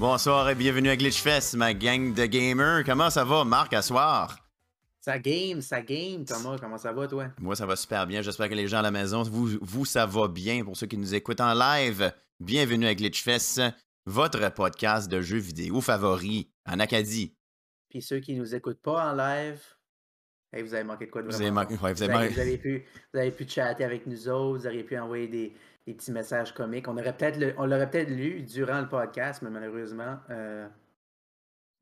Bonsoir et bienvenue à Glitchfest, ma gang de gamers. Comment ça va, Marc, à soir? Ça game, ça game, Thomas. Comment ça va, toi? Moi, ça va super bien. J'espère que les gens à la maison, vous, vous, ça va bien. Pour ceux qui nous écoutent en live, bienvenue à Glitchfest, votre podcast de jeux vidéo favori en Acadie. Puis ceux qui nous écoutent pas en live, hey, vous avez manqué de quoi de Vous vraiment avez manqué- ouais, vous avez avez, vous avez pu, vous avez pu chatter avec nous autres, vous auriez pu envoyer des, des petits messages comiques. On aurait peut-être on l'aurait peut-être lu durant le podcast, mais malheureusement, euh,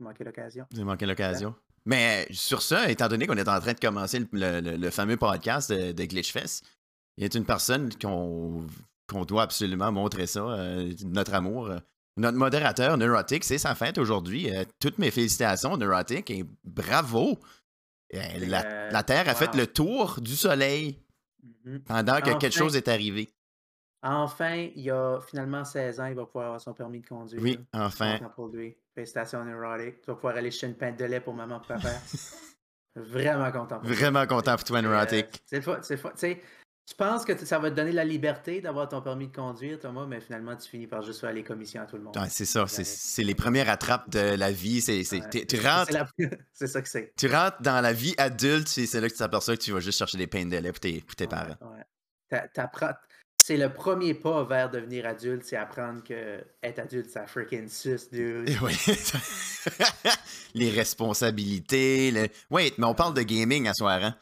manqué l'occasion. Avez manqué l'occasion. Mais euh, sur ça, étant donné qu'on est en train de commencer le, le- le- le fameux podcast de, de Glitchfest, il y a une personne qu'on qu'on doit absolument montrer ça, euh, notre amour. Euh, Notre modérateur, Neurotic, c'est sa fête aujourd'hui. Euh, toutes mes félicitations, Neurotic, et bravo! La, la Terre a fait le tour du Soleil Mhm. pendant que quelque chose est arrivé. Enfin, il a finalement 16 ans, il va pouvoir avoir son permis de conduire. Oui, là. enfin. Content pour lui? Félicitations, Neurotic. Tu vas pouvoir aller chercher une pinte de lait pour maman et papa. Vraiment content. pour toi. Vraiment content pour toi, Euh, Neurotic. C'est fun, c'est fun. Tu penses que t- ça va te donner la liberté d'avoir ton permis de conduire, Thomas, mais finalement, tu finis par juste faire les commissions à tout le monde. Ouais, c'est ça, c'est- les premières attrapes de la vie. c'est Ouais. tu, rentres, C'est ça que c'est. tu rentres dans la vie adulte, et c'est là que tu t'aperçois que tu vas juste chercher des pains de lait pour tes, pour tes Ouais, parents. ouais. T'a- t'apprends- C'est le premier pas vers devenir adulte, c'est apprendre que être adulte, ça freaking suce, dude. Oui. les responsabilités. Le... Oui, mais on parle de gaming à soir, hein?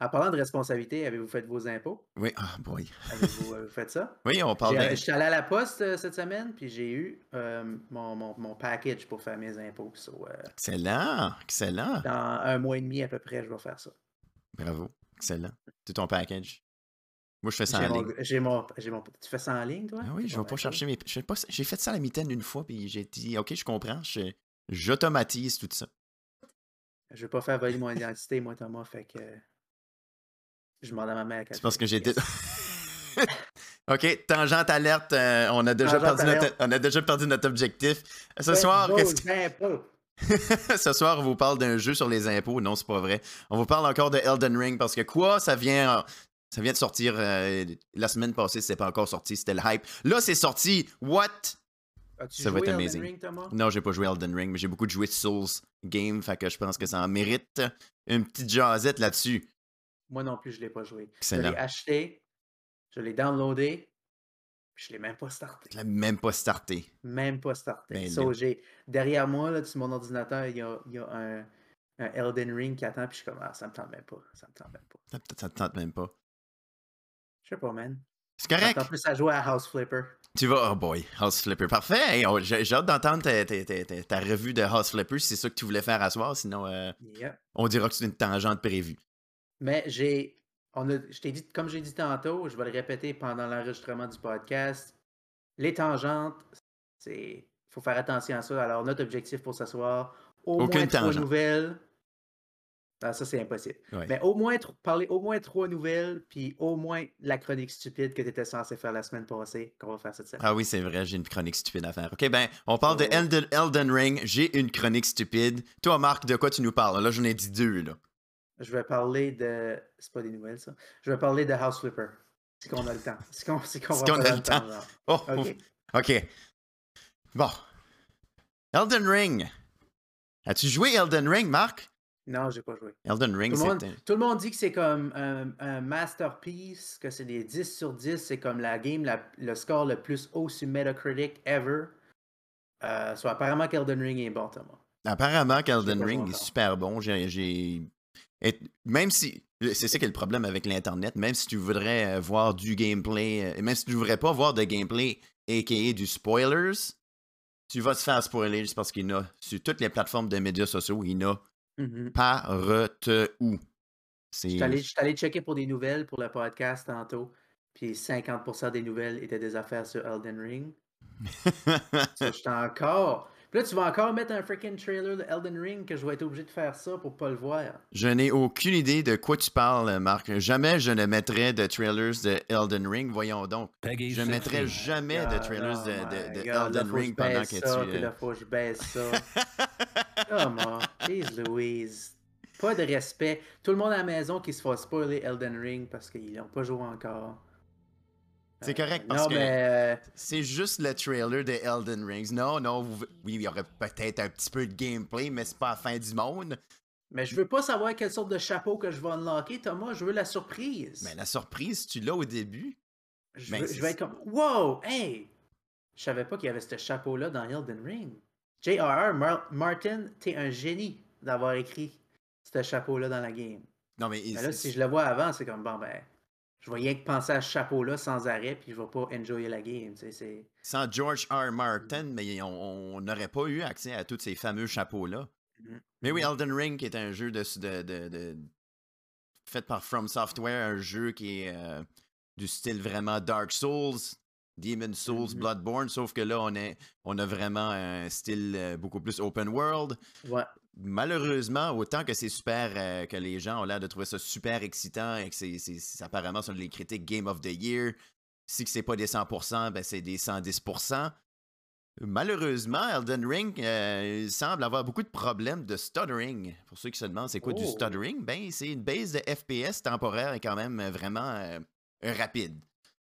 En parlant de responsabilité, avez-vous fait vos impôts? Oui, ah boy. Avez-vous avez-vous fait ça? Oui, on parle de... Je suis allé à la poste euh, cette semaine, puis j'ai eu euh, mon, mon, mon package pour faire mes impôts. So, euh, Excellent, excellent. dans un mois et demi à peu près, je vais faire ça. Bravo, excellent. C'est ton package? Moi, je fais ça J'ai en mon, ligne. j'ai mon, j'ai mon- Tu fais ça en ligne, toi? Ah oui, je vais pas chercher mes... je sais pas- J'ai fait ça à la mitaine une fois, puis j'ai dit, OK, je comprends, je- j'automatise tout ça. Je veux pas faire voler mon identité, moi, Thomas, fait que je demande à ma mère. parce fait. que. Yes. OK, tangente alerte, euh, on, a déjà Tangente perdu notre, on a déjà perdu notre objectif. Ce soir, qu'est-ce que-. Ce soir, on vous parle d'un jeu sur les impôts. Non, c'est pas vrai. On vous parle encore de Elden Ring parce que quoi, ça vient, ça vient de sortir euh, la semaine passée. C'était pas encore sorti, c'était le hype. Là, c'est sorti. What? As-tu Ça va être Elden amazing. Ring, Thomas? Non, j'ai pas joué Elden Ring, mais j'ai beaucoup joué Souls Game, fait que je pense que ça en mérite une petite jasette là-dessus. Moi non plus, je l'ai pas joué. Je Excellent. l'ai acheté, je l'ai downloadé, puis je l'ai même pas starté. Je l'ai même pas starté. Même pas starté. Ben So, là. j'ai- derrière moi, là, sur mon ordinateur, il y a, il y a un, un Elden Ring qui attend, puis je suis comme, ah, ça me tente même pas. Ça me tente même pas. Ça, ça te tente même pas. Je sais pas, man. C'est correct. tente plus à jouer à House Flipper. Tu vas, oh boy, House Flipper. Parfait. Hey, J'ai hâte d'entendre ta, ta- ta- ta- ta revue de House Flipper si c'est ça que tu voulais faire à soir. Sinon, euh, Yep. on dira que c'est une tangente prévue. Mais j'ai. On a, je t'ai dit, comme j'ai dit tantôt, je vais le répéter pendant l'enregistrement du podcast. Les tangentes, c'est. Il faut faire attention à ça. Alors, notre objectif pour ce soir, au Aucune moins trois nouvelles. Ah, ça, c'est impossible. Ouais. Mais au moins, parler au moins trois nouvelles, puis au moins la chronique stupide que tu étais censé faire la semaine passée, qu'on va faire cette semaine. Ah oui, c'est vrai, j'ai une chronique stupide à faire. Ok, ben, on parle de Oh. Elden, Elden Ring. J'ai une chronique stupide. Toi, Marc, de quoi tu nous parles? Là, j'en ai dit deux, là. Je vais parler de. C'est pas des nouvelles, ça. Je vais parler de House Flipper. C'est qu'on a le temps. C'est qu'on qu'on C'est va qu'on a le temps. Oh, OK. ouf. ok. Bon. Elden Ring. As-tu joué Elden Ring, Marc? Non, j'ai pas joué. Elden Ring, Tout le, monde, tout le monde dit que c'est comme un, un masterpiece, que c'est des 10 sur 10, c'est comme la game, la- le score le plus haut sur Metacritic ever. Euh, soit apparemment qu'Elden Ring est bon, Thomas. Apparemment qu'Elden Ring est super bon. J'ai, Même si. C'est ça qui est le problème avec l'Internet. Même si tu voudrais euh, voir du gameplay, euh, même si tu ne voudrais pas voir de gameplay, a.k.a. du spoilers, tu vas te faire spoiler juste parce qu'il y en a sur toutes les plateformes de médias sociaux, il y en a Mhm. partout. C'est. Je suis allé- je suis allé checker pour des nouvelles pour le podcast tantôt, puis 50% des nouvelles étaient des affaires sur Elden Ring. Ça, j'étais encore. Puis là, tu vas encore mettre un freaking trailer de Elden Ring que je vais être obligé de faire ça pour pas le voir. Je n'ai aucune idée de quoi tu parles, Marc. Jamais je ne mettrais de trailers de Elden Ring. Voyons donc. Peggy Je ne mettrais 16. jamais de trailers oh de, my de- de God, là, Elden que Ring pendant que ça, tu. puis euh, là, faut que je baisse ça. Comment? Jeez Louise. Pas de respect. Tout le monde à la maison qui se fait spoiler Elden Ring parce qu'ils n'ont pas joué encore. C'est correct parce non, que mais. euh, c'est juste le trailer de Elden Rings. Non, non, vous- oui, il y aurait peut-être un petit peu de gameplay, mais c'est pas la fin du monde. Mais je veux pas savoir quelle sorte de chapeau que je vais unlocker, Thomas. Je veux la surprise. Mais la surprise, tu l'as au début. je, ben, veux- je vais être comme Wow! Hey! Je savais pas qu'il y avait ce chapeau-là dans Elden Ring. J.R.R. Mar- Martin, t'es un génie d'avoir écrit ce chapeau-là dans la game. Non, mais, Mais là, si je le vois avant, c'est comme bon ben. Je vais rien que penser à ce chapeau-là sans arrêt, puis je vais pas enjoyer la game. C'est... sans George R. Martin, mais on n'aurait pas eu accès à tous ces fameux chapeaux-là. Mhm. Mais oui, Elden Ring, qui est un jeu de, de, de- de- fait par From Software, un jeu qui est euh, du style vraiment Dark Souls, Demon Souls. Bloodborne, sauf que là, on, est, on a vraiment un style euh, beaucoup plus open world. Ouais. Malheureusement, autant que c'est super, euh, que les gens ont l'air de trouver ça super excitant et que c'est, apparemment sur les critiques Game of the Year, si que c'est pas des 100%, ben c'est des 110%. Malheureusement, Elden Ring euh, semble avoir beaucoup de problèmes de stuttering. Pour ceux qui se demandent c'est quoi du Oh. stuttering, ben c'est une base de FPS temporaire et quand même euh, vraiment euh, rapide.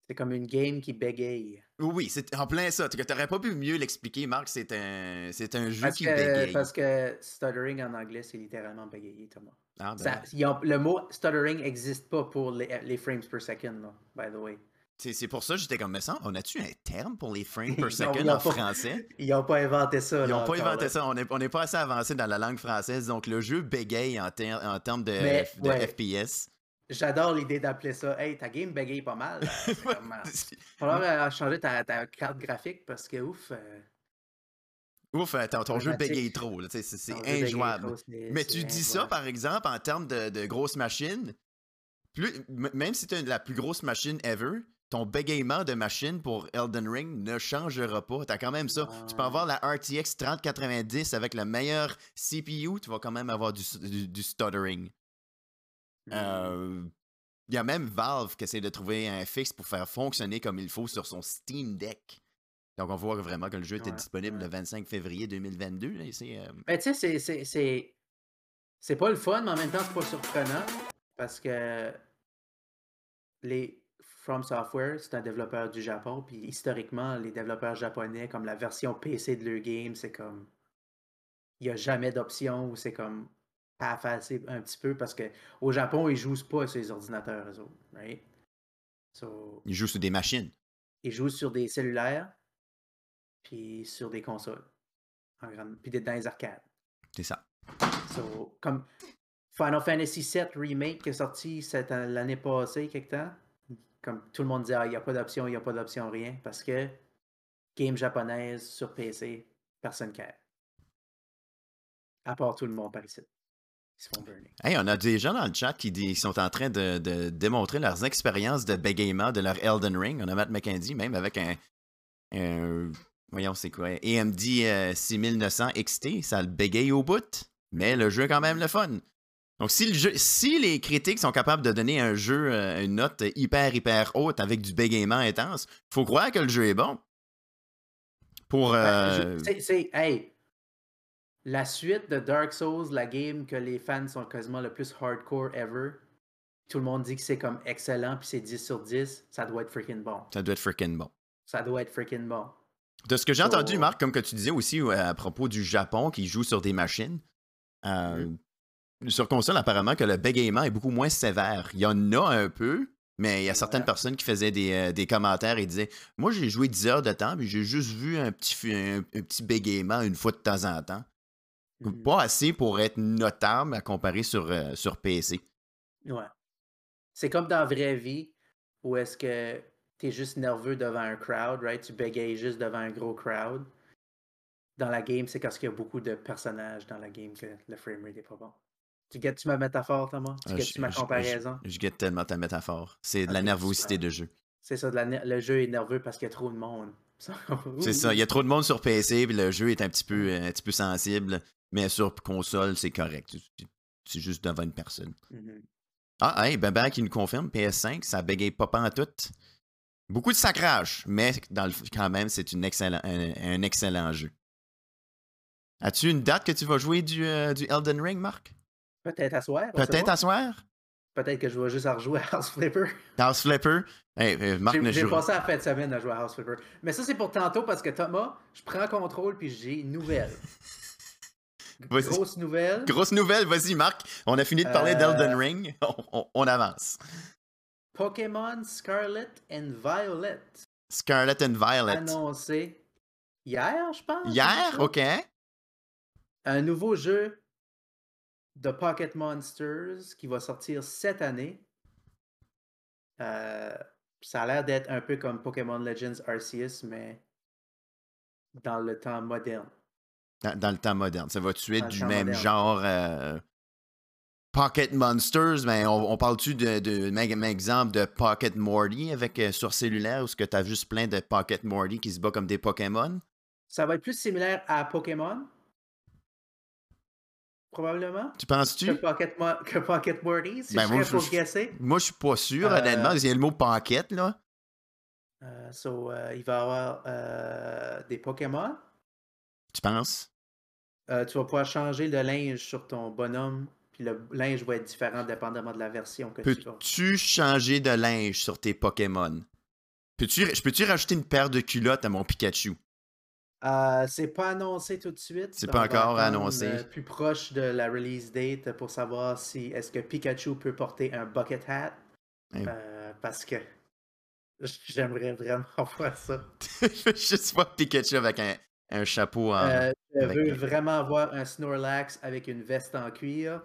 C'est comme une game qui bégaye. Oui, c'est en plein ça. Tu n'aurais pas pu mieux l'expliquer, Marc. C'est un, c'est un jeu Parce qui que, bégaye. parce que stuttering en anglais, c'est littéralement bégayer, Thomas. Ah, ben, Ça- ils ont- le mot stuttering n'existe pas pour les, les frames per second, là, by the way. c'est, c'est pour ça que j'étais comme, mais ça, on a-tu un terme pour les frames per second ont en pas- français? Ils n'ont pas inventé ça. Ils n'ont pas inventé là. ça. On n'est on est pas assez avancé dans la langue française. Donc, le jeu bégaye en, ter- en termes de, Mais, de ouais. FPS. J'adore l'idée d'appeler ça. Hey, ta game bégaye pas mal. euh, Ouf, falloir changer ta, ta carte graphique parce que ouf. euh, euh, ton, ton jeu bégaye trop. C'est, injouable. trop, Mais tu dis ça, par exemple, en termes de, de grosses machines. Plus, même si tu as la plus grosse machine ever, ton bégaiement de machine pour Elden Ring ne changera pas. Tu as quand même ça. Tu peux avoir la RTX 3090 avec le meilleur CPU, tu vas quand même avoir du, du- du stuttering. Hmm. Euh, Il y a même Valve qui essaie de trouver un fixe pour faire fonctionner comme il faut sur son Steam Deck. Donc, on voit vraiment que le jeu était Ouais, disponible ouais. le 25 février 2022. là, c'est, euh, Mais tu sais, c'est- c'est- c'est. C'est pas le fun, mais en même temps, c'est pas surprenant. Parce que les From Software, c'est un développeur du Japon. Puis historiquement, les développeurs japonais, comme la version PC de leur game, c'est comme. Il n'y a jamais d'option où c'est comme pas facile un petit peu parce que au Japon, ils jouent pas sur les ordinateurs, eux autres, right? So, il joue sur des machines. ils jouent sur des cellulaires, puis sur des consoles. En grande... Puis dans les arcades. C'est ça. So, comme Final Fantasy VII Remake qui est sorti l'année passée, quelque temps, comme tout le monde dit, Ah, il n'y a pas d'option, il n'y a pas d'option, rien, parce que game japonaise sur PC, personne ne care. À part tout le monde par ici. Ils se font burner. Hey, on a des gens dans le chat qui, dit- qui sont en train de, de démontrer leurs expériences de bégaiement de leur Elden Ring. On a Matt McKenzie, même avec un. un- voyons, c'est quoi? AMD euh, 6900 XT. Ça le bégaye au bout, mais le jeu est quand même le fun. Donc, si, le jeu, si les critiques sont capables de donner un jeu euh, une note hyper, hyper haute avec du bégaiement intense, faut croire que le jeu est bon. Pour. Ben, euh, je- hey, la suite de Dark Souls, la game que les fans sont quasiment le plus hardcore ever, tout le monde dit que c'est comme excellent, puis c'est 10 sur 10, ça doit être freaking bon. ça doit être freaking bon. Ça doit être freaking bon. De ce que j'ai So- entendu, Marc, comme que tu disais aussi euh, à propos du Japon qui joue sur des machines, euh, sur console, apparemment que le bégaiement est beaucoup moins sévère. Il y en a un peu, mais il y a certaines Ouais. personnes qui faisaient des, euh, des commentaires et disaient Moi, j'ai joué 10 heures de temps, puis j'ai juste vu un petit, un petit bégaiement une fois de temps en temps. Mhm. Pas assez pour être notable à comparer sur, euh, sur PC. Ouais. C'est comme dans la vraie vie, où est-ce que t'es juste nerveux devant un crowd, right? Tu bégayes juste devant un gros crowd. Dans la game, c'est parce qu'il y a beaucoup de personnages dans la game que le framerate est pas bon. Tu guettes-tu ma métaphore, Thomas? Tu Ah, guettes-tu ma comparaison? Je, je guette tellement ta métaphore. C'est de la Ok, nervosité de jeu. C'est ça, de la le jeu est nerveux parce qu'il y a trop de monde. C'est ça. Il y a trop de monde sur PC, puis le jeu est un petit peu, un petit peu sensible. Mais sur console, c'est correct. C'est juste devant une personne. Mhm. Ah, hey, Baba qui nous confirme, PS5, ça bégaye pas en tout. Beaucoup de sacrage, mais dans le, quand même, c'est excellent, un, un excellent jeu. As-tu une date que tu vas jouer du, euh, du Elden Ring, Marc? Peut-être à soir. Peut-être à soir? Peut-être que je vais juste à rejouer à House Flipper. House Flipper? Hey, euh, Marc ne J'ai passé la fin de semaine à jouer à House Flipper. Mais ça, c'est pour tantôt parce que Thomas, je prends contrôle puis j'ai une nouvelle. Grosse nouvelle. Grosse nouvelle, vas-y Marc. On a fini de parler Euh, d'Elden Ring. On, on- on avance. Pokémon Scarlet and Violet. Scarlet and Violet. Annoncé hier, je pense. Hier, ok. Un nouveau jeu de Pocket Monsters qui va sortir cette année. Euh, ça a l'air d'être un peu comme Pokémon Legends Arceus, mais dans le temps moderne. Dans, dans le temps moderne. Ça va-tu être du même moderne. genre euh, Pocket Monsters? Mais on, on parle-tu de, de même exemple de Pocket Morty avec euh, sur cellulaire ou est-ce que tu as juste plein de Pocket Morty qui se bat comme des Pokémon? Ça va être plus similaire à Pokémon? Probablement. Tu Que penses-tu? Pocket, Mo- que Pocket Morty, si Ben, je moi, pour je- guesser. Moi, je suis pas sûr, Euh, honnêtement. Il y a le mot Pocket, là. Euh, so, euh, il va y avoir euh, des Pokémon. Tu penses? Euh, tu vas pouvoir changer le linge sur ton bonhomme, puis le linge va être différent dépendamment de la version que tu as. Peux-tu changer de linge sur tes Pokémon? Peux-tu, je peux-tu rajouter une paire de culottes à mon Pikachu? Euh, c'est pas annoncé tout de suite. C'est pas encore annoncé. euh, plus proche de la release date pour savoir si est-ce que Pikachu peut porter un bucket hat? Eh. Euh, parce que j'aimerais vraiment voir ça. je veux juste voir Pikachu avec un, un chapeau en. Euh, je avec- veux vraiment voir un Snorlax avec une veste en cuir.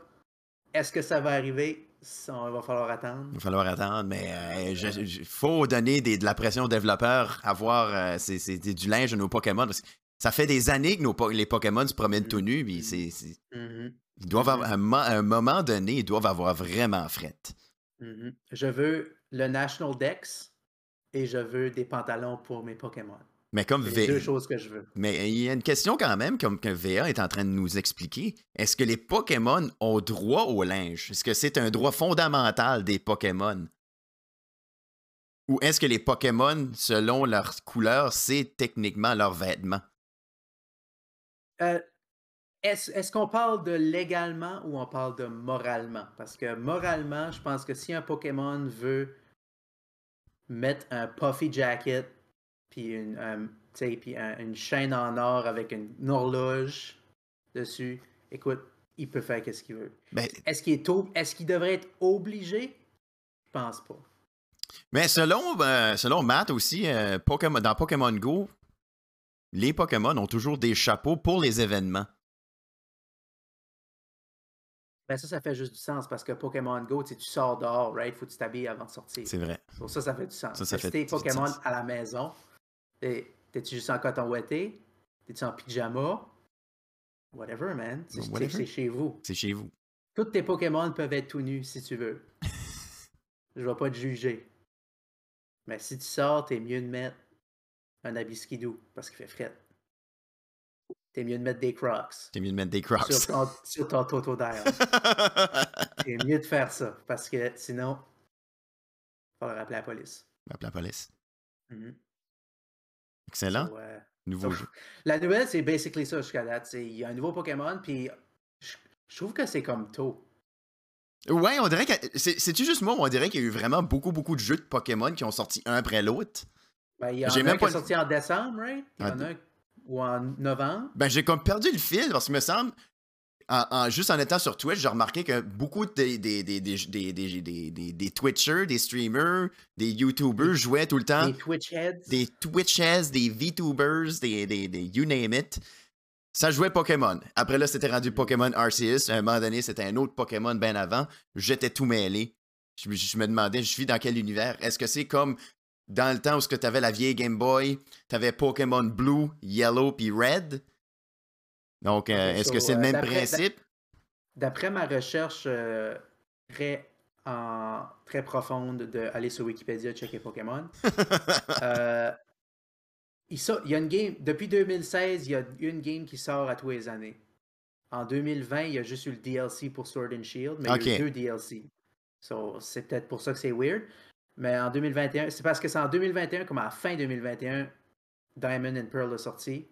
Est-ce que ça va arriver? Ça, il va falloir attendre. Il va falloir attendre, mais il faut donner des- de la pression aux développeurs à voir euh, du linge de nos Pokémon. parce que ça fait des années que nos, les Pokémon se promènent tout nus, puis c'est, c'est- Mhm, ils doivent avoir, à un, à un moment donné, ils doivent avoir vraiment fret. Je veux le National Dex et je veux des pantalons pour mes Pokémon. Mais comme les deux V- choses que je veux. mais il y a une question quand même, comme que VA est en train de nous expliquer. Est-ce que les Pokémon ont droit au linge? Est-ce que c'est un droit fondamental des Pokémon? Ou est-ce que les Pokémon, selon leur couleur, c'est techniquement leur vêtement? Euh, Est-ce est-ce qu'on parle de légalement ou on parle de moralement? Parce que moralement, je pense que si un Pokémon veut mettre un puffy jacket, puis une, sais, puis un- une chaîne en or avec une, une horloge dessus, écoute, il peut faire ce qu'il veut. Ben, Est-ce qu'il est, est-ce qu'il devrait être obligé? Je pense pas. Mais selon, euh, selon Matt aussi, euh, Pokémon, dans Pokémon Go, les Pokémon ont toujours des chapeaux pour les événements. Ben ça, ça fait juste du sens parce que Pokémon Go, tu sors dehors, right? Faut que tu t'habilles avant de sortir. C'est vrai. Pour ça, ça fait du sens. Ça, ça Mais fait si t'es Pokémon à la maison, t'es-tu juste en coton? T'es-tu en pyjama? Whatever, man. C'est chez vous. C'est chez vous. Tous tes Pokémon peuvent être tout nus si tu veux. Je vais pas te juger. Mais si tu sors, t'es mieux de mettre un habit skidoo parce qu'il fait fret. T'es mieux de mettre des crocs C'est mieux de mettre des crocs. sur ton, sur ton Totodile. C'est mieux de faire ça parce que sinon, il va rappeler la police. Appelle la police. Mhm. Excellent. So, euh, Nouveau so, jeu. La nouvelle, c'est basically ça jusqu'à date. C'est- Il y a un nouveau Pokémon, puis je, je trouve que c'est comme tôt. Ouais, on dirait que. c'est- C'est-tu juste moi on dirait qu'il y a eu vraiment beaucoup, beaucoup de jeux de Pokémon qui ont sorti un après l'autre? Ben, il y en a même un qui pas est sorti en décembre, right? Il y Ah, en a un ou en novembre. Ben, j'ai comme perdu le fil parce qu'il me semble. En, en- juste en étant sur Twitch, j'ai remarqué que beaucoup des, des, des, des, des, des, des, des- des Twitchers, des streamers, des YouTubers jouaient tout le temps. Des Twitch Heads. des des VTubers, des, des, des you name it. Ça jouait Pokémon. Après là, c'était rendu Pokémon Arceus. À un moment donné, c'était un autre Pokémon bien avant. J'étais tout mêlé. Je, me- je me demandais, je vis dans quel univers? Est-ce que c'est comme dans le temps où tu avais la vieille Game Boy, tu avais Pokémon Blue, Yellow puis Red? Donc, euh, Ok, est-ce que c'est le euh, même principe? D'après ma recherche euh, très, en, très profonde d'aller sur Wikipédia checker Pokémon, euh, il, sort- il y a une game, depuis 2016, il y a une game qui sort à tous les années. En 2020, il y a juste eu le DLC pour Sword and Shield, mais il y a eu deux DLC. So, c'est peut-être pour ça que c'est weird. Mais en 2021, c'est parce que c'est en 2021, comme à la fin 2021, Diamond and Pearl a sorti.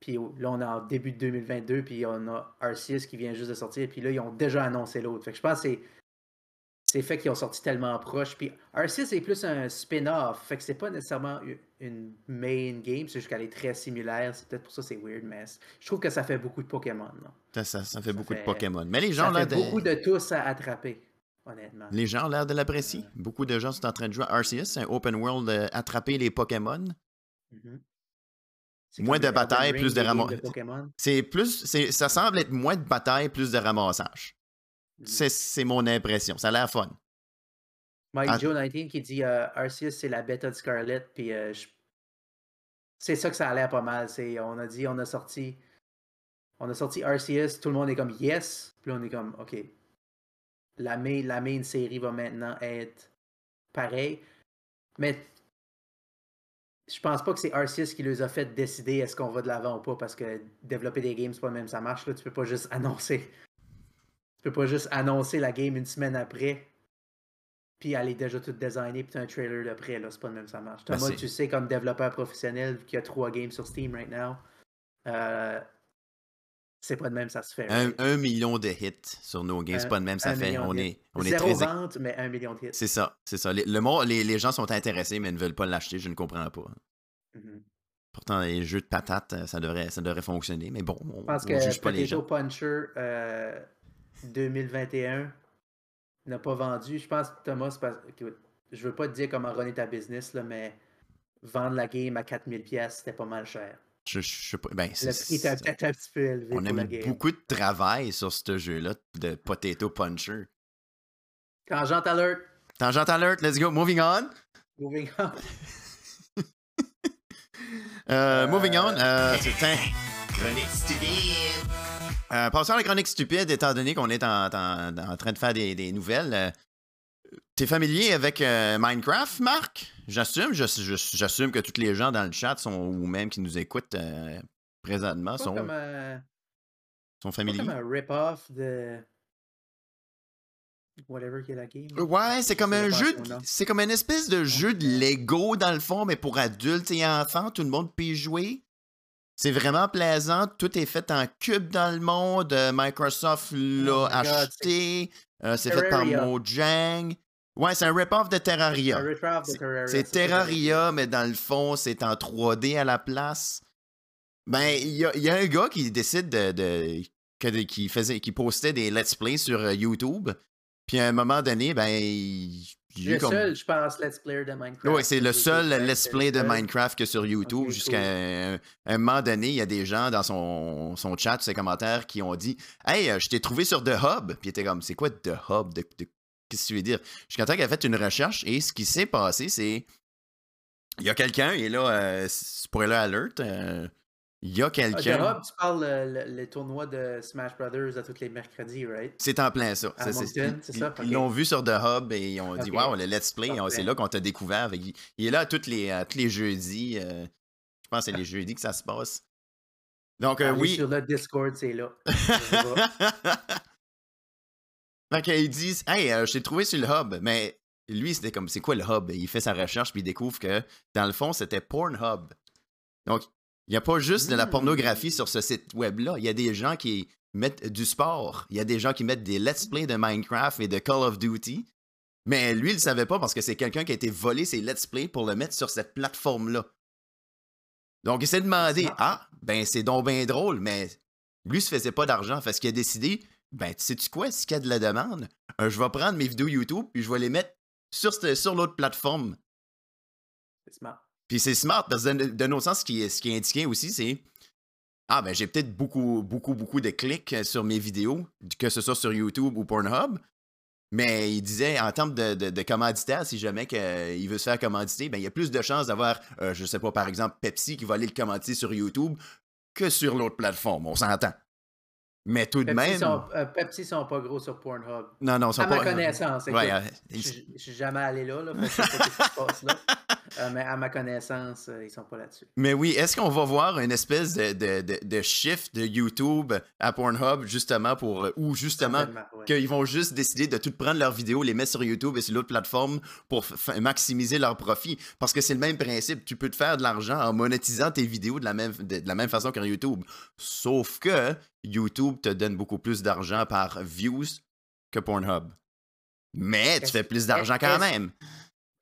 Puis là, on est en début de 2022, puis on a Arceus qui vient juste de sortir, puis là, ils ont déjà annoncé l'autre. Fait que je pense que c'est c'est fait qu'ils ont sorti tellement proche. Puis Arceus est plus un spin-off. Fait que c'est pas nécessairement une main game. C'est juste qu'elle est très similaire. C'est peut-être pour ça que c'est weird, mais je trouve que ça fait beaucoup de Pokémon. Ça, ça, fait beaucoup de Pokémon. Mais les gens, là. Fait beaucoup de tous à attraper. Honnêtement. Les gens ont l'air de l'apprécier. Beaucoup de gens sont en train de jouer à Arceus, c'est un open world euh, attraper les Pokémon. Mm-hmm. Moins de bataille, plus de ramassage. C'est plus. Ça semble être moins de bataille, plus de ramassage. C'est mon impression. Ça a l'air fun. Mike Joe 19 qui dit euh, Arceus, c'est la bêta de Scarlet. Puis euh, c'est ça que ça a l'air pas mal. On a dit, on a sorti. On a sorti Arceus, tout le monde est comme yes. Puis on est comme OK. La main, la main série va maintenant être pareil. Mais je pense pas que c'est Arceus qui les a fait décider est-ce qu'on va de l'avant ou pas parce que développer des games, c'est pas même ça marche. Là. Tu peux pas juste annoncer tu peux pas juste annoncer la game une semaine après, puis elle est déjà toute designée, puis as un trailer d'après. Là, c'est pas le même ça marche. Ben, Thomas, tu sais, comme développeur professionnel, qui a trois games sur Steam right now, euh, c'est pas de même ça se fait. Un, million de hits sur nos games, c'est pas de même ça fait. On est, on est très... vente, mais un million de hits. C'est ça, c'est ça. Les, le les, les, gens sont intéressés, mais ne veulent pas l'acheter, je ne comprends pas. Mm-hmm. Pourtant, les jeux de patates, ça devrait, ça devrait fonctionner, mais bon, on, je pense que juge pas les gens. Puncher, euh, 2021 n'a pas vendu. Je pense, Thomas, je veux pas te dire comment runner ta business, là, mais vendre la game à 4000$, c'était pas mal cher. Je, sais pas. Ben, le prix était peut-être un petit peu élevé. On a mis beaucoup de travail sur ce jeu-là de Potato Puncher. Tangent alert. Tangent alert, let's go. Moving on. Moving on. Euh, moving on. Euh, c'est un. Euh, passons à la chronique stupide, étant donné qu'on est en, train de faire des, nouvelles. Euh, t'es familier avec euh, Minecraft, Marc? J'assume, j'assume que tous les gens dans le chat sont, ou même qui nous écoutent présentement sont, sont familiers. comme un rip-off de whatever qui est la game. Ouais, c'est comme un jeu, c'est comme une espèce de jeu de Lego dans le fond, mais pour adultes et enfants, tout le monde peut y jouer. C'est vraiment plaisant. Tout est fait en cube dans le monde. Euh, Microsoft l'a oh acheté. Euh, c'est fait par Mojang. Ouais, c'est un rip-off de Terraria. C'est Terraria, mais dans le fond, c'est en 3D à la place. Ben, il y, a, un gars qui décide de, qui, faisait, qui postait des let's play sur euh, YouTube. Puis à un moment donné, ben, le seul, je pense, let's player de Minecraft. Oui, c'est le seul let's play de Minecraft que sur YouTube. Jusqu'à un, moment donné, il y a des gens dans son, son chat, ses commentaires, qui ont dit Hey, euh, je t'ai trouvé sur The Hub. Puis il était comme C'est quoi The Hub? Qu'est-ce que tu veux dire? Jusqu'à temps qu'il a fait une recherche et ce qui s'est passé, c'est. Il y a quelqu'un, et là, euh, spoiler alert, euh, il y a ah, quelqu'un. tu parles le, le, tournoi de Smash Brothers à tous les mercredis, right? C'est en plein ça. c'est ça? Ils l'ont vu sur The Hub et ils ont dit Waouh, le Let's Play, c'est là qu'on t'a découvert. Il, est là tous les, tous les jeudis. Euh, je pense que c'est les jeudis que ça se passe. Donc, euh, oui. Sur le Discord, c'est là. Donc, ils disent Hey, euh, je t'ai trouvé sur le Hub. Mais lui, c'était comme C'est quoi le Hub? Il fait sa recherche puis il découvre que, dans le fond, c'était Pornhub. Donc, il n'y a pas juste de la mmh. pornographie sur ce site web-là. Il y a des gens qui mettent du sport. Il y a des gens qui mettent des let's play de Minecraft et de Call of Duty. Mais lui, il ne savait pas parce que c'est quelqu'un qui a été volé ses let's play pour le mettre sur cette plateforme-là. Donc, il s'est demandé Ah, ben c'est donc bien drôle, mais lui, il se faisait pas d'argent. Fait ce qu'il a décidé Ben, tu sais-tu quoi, s'il y a de la demande, euh, je vais prendre mes vidéos YouTube puis je vais les mettre sur, sur l'autre plateforme. C'est smart. Puis c'est smart parce que de, nos sens, ce qui, est, ce qui est indiqué aussi, c'est Ah, ben j'ai peut-être beaucoup, beaucoup, beaucoup de clics sur mes vidéos, que ce soit sur YouTube ou Pornhub. Mais il disait, en termes de, de, commanditaire, si jamais il veut se faire commanditer, ben, il y a plus de chances d'avoir, euh, je sais pas, par exemple, Pepsi qui va aller le commanditer sur YouTube que sur l'autre plateforme. On s'entend. Mais tout de même. Sont, euh, Pepsi sont pas gros sur Pornhub. Non, non, sont à pas. À ma connaissance. Ouais, je, suis jamais allé là, là, parce que ce qui se passe là. Euh, mais à ma connaissance, euh, ils sont pas là-dessus. Mais oui, est-ce qu'on va voir une espèce de, de, de, de, shift de YouTube à Pornhub, justement, pour. ou justement, qu'ils vont juste décider de tout prendre leurs vidéos, les mettre sur YouTube et sur l'autre plateforme pour maximiser leur profit? Parce que c'est le même principe. Tu peux te faire de l'argent en monétisant tes vidéos de la même, de, la même façon qu'un YouTube. Sauf que YouTube te donne beaucoup plus d'argent par views que Pornhub. Mais tu fais plus d'argent quand même.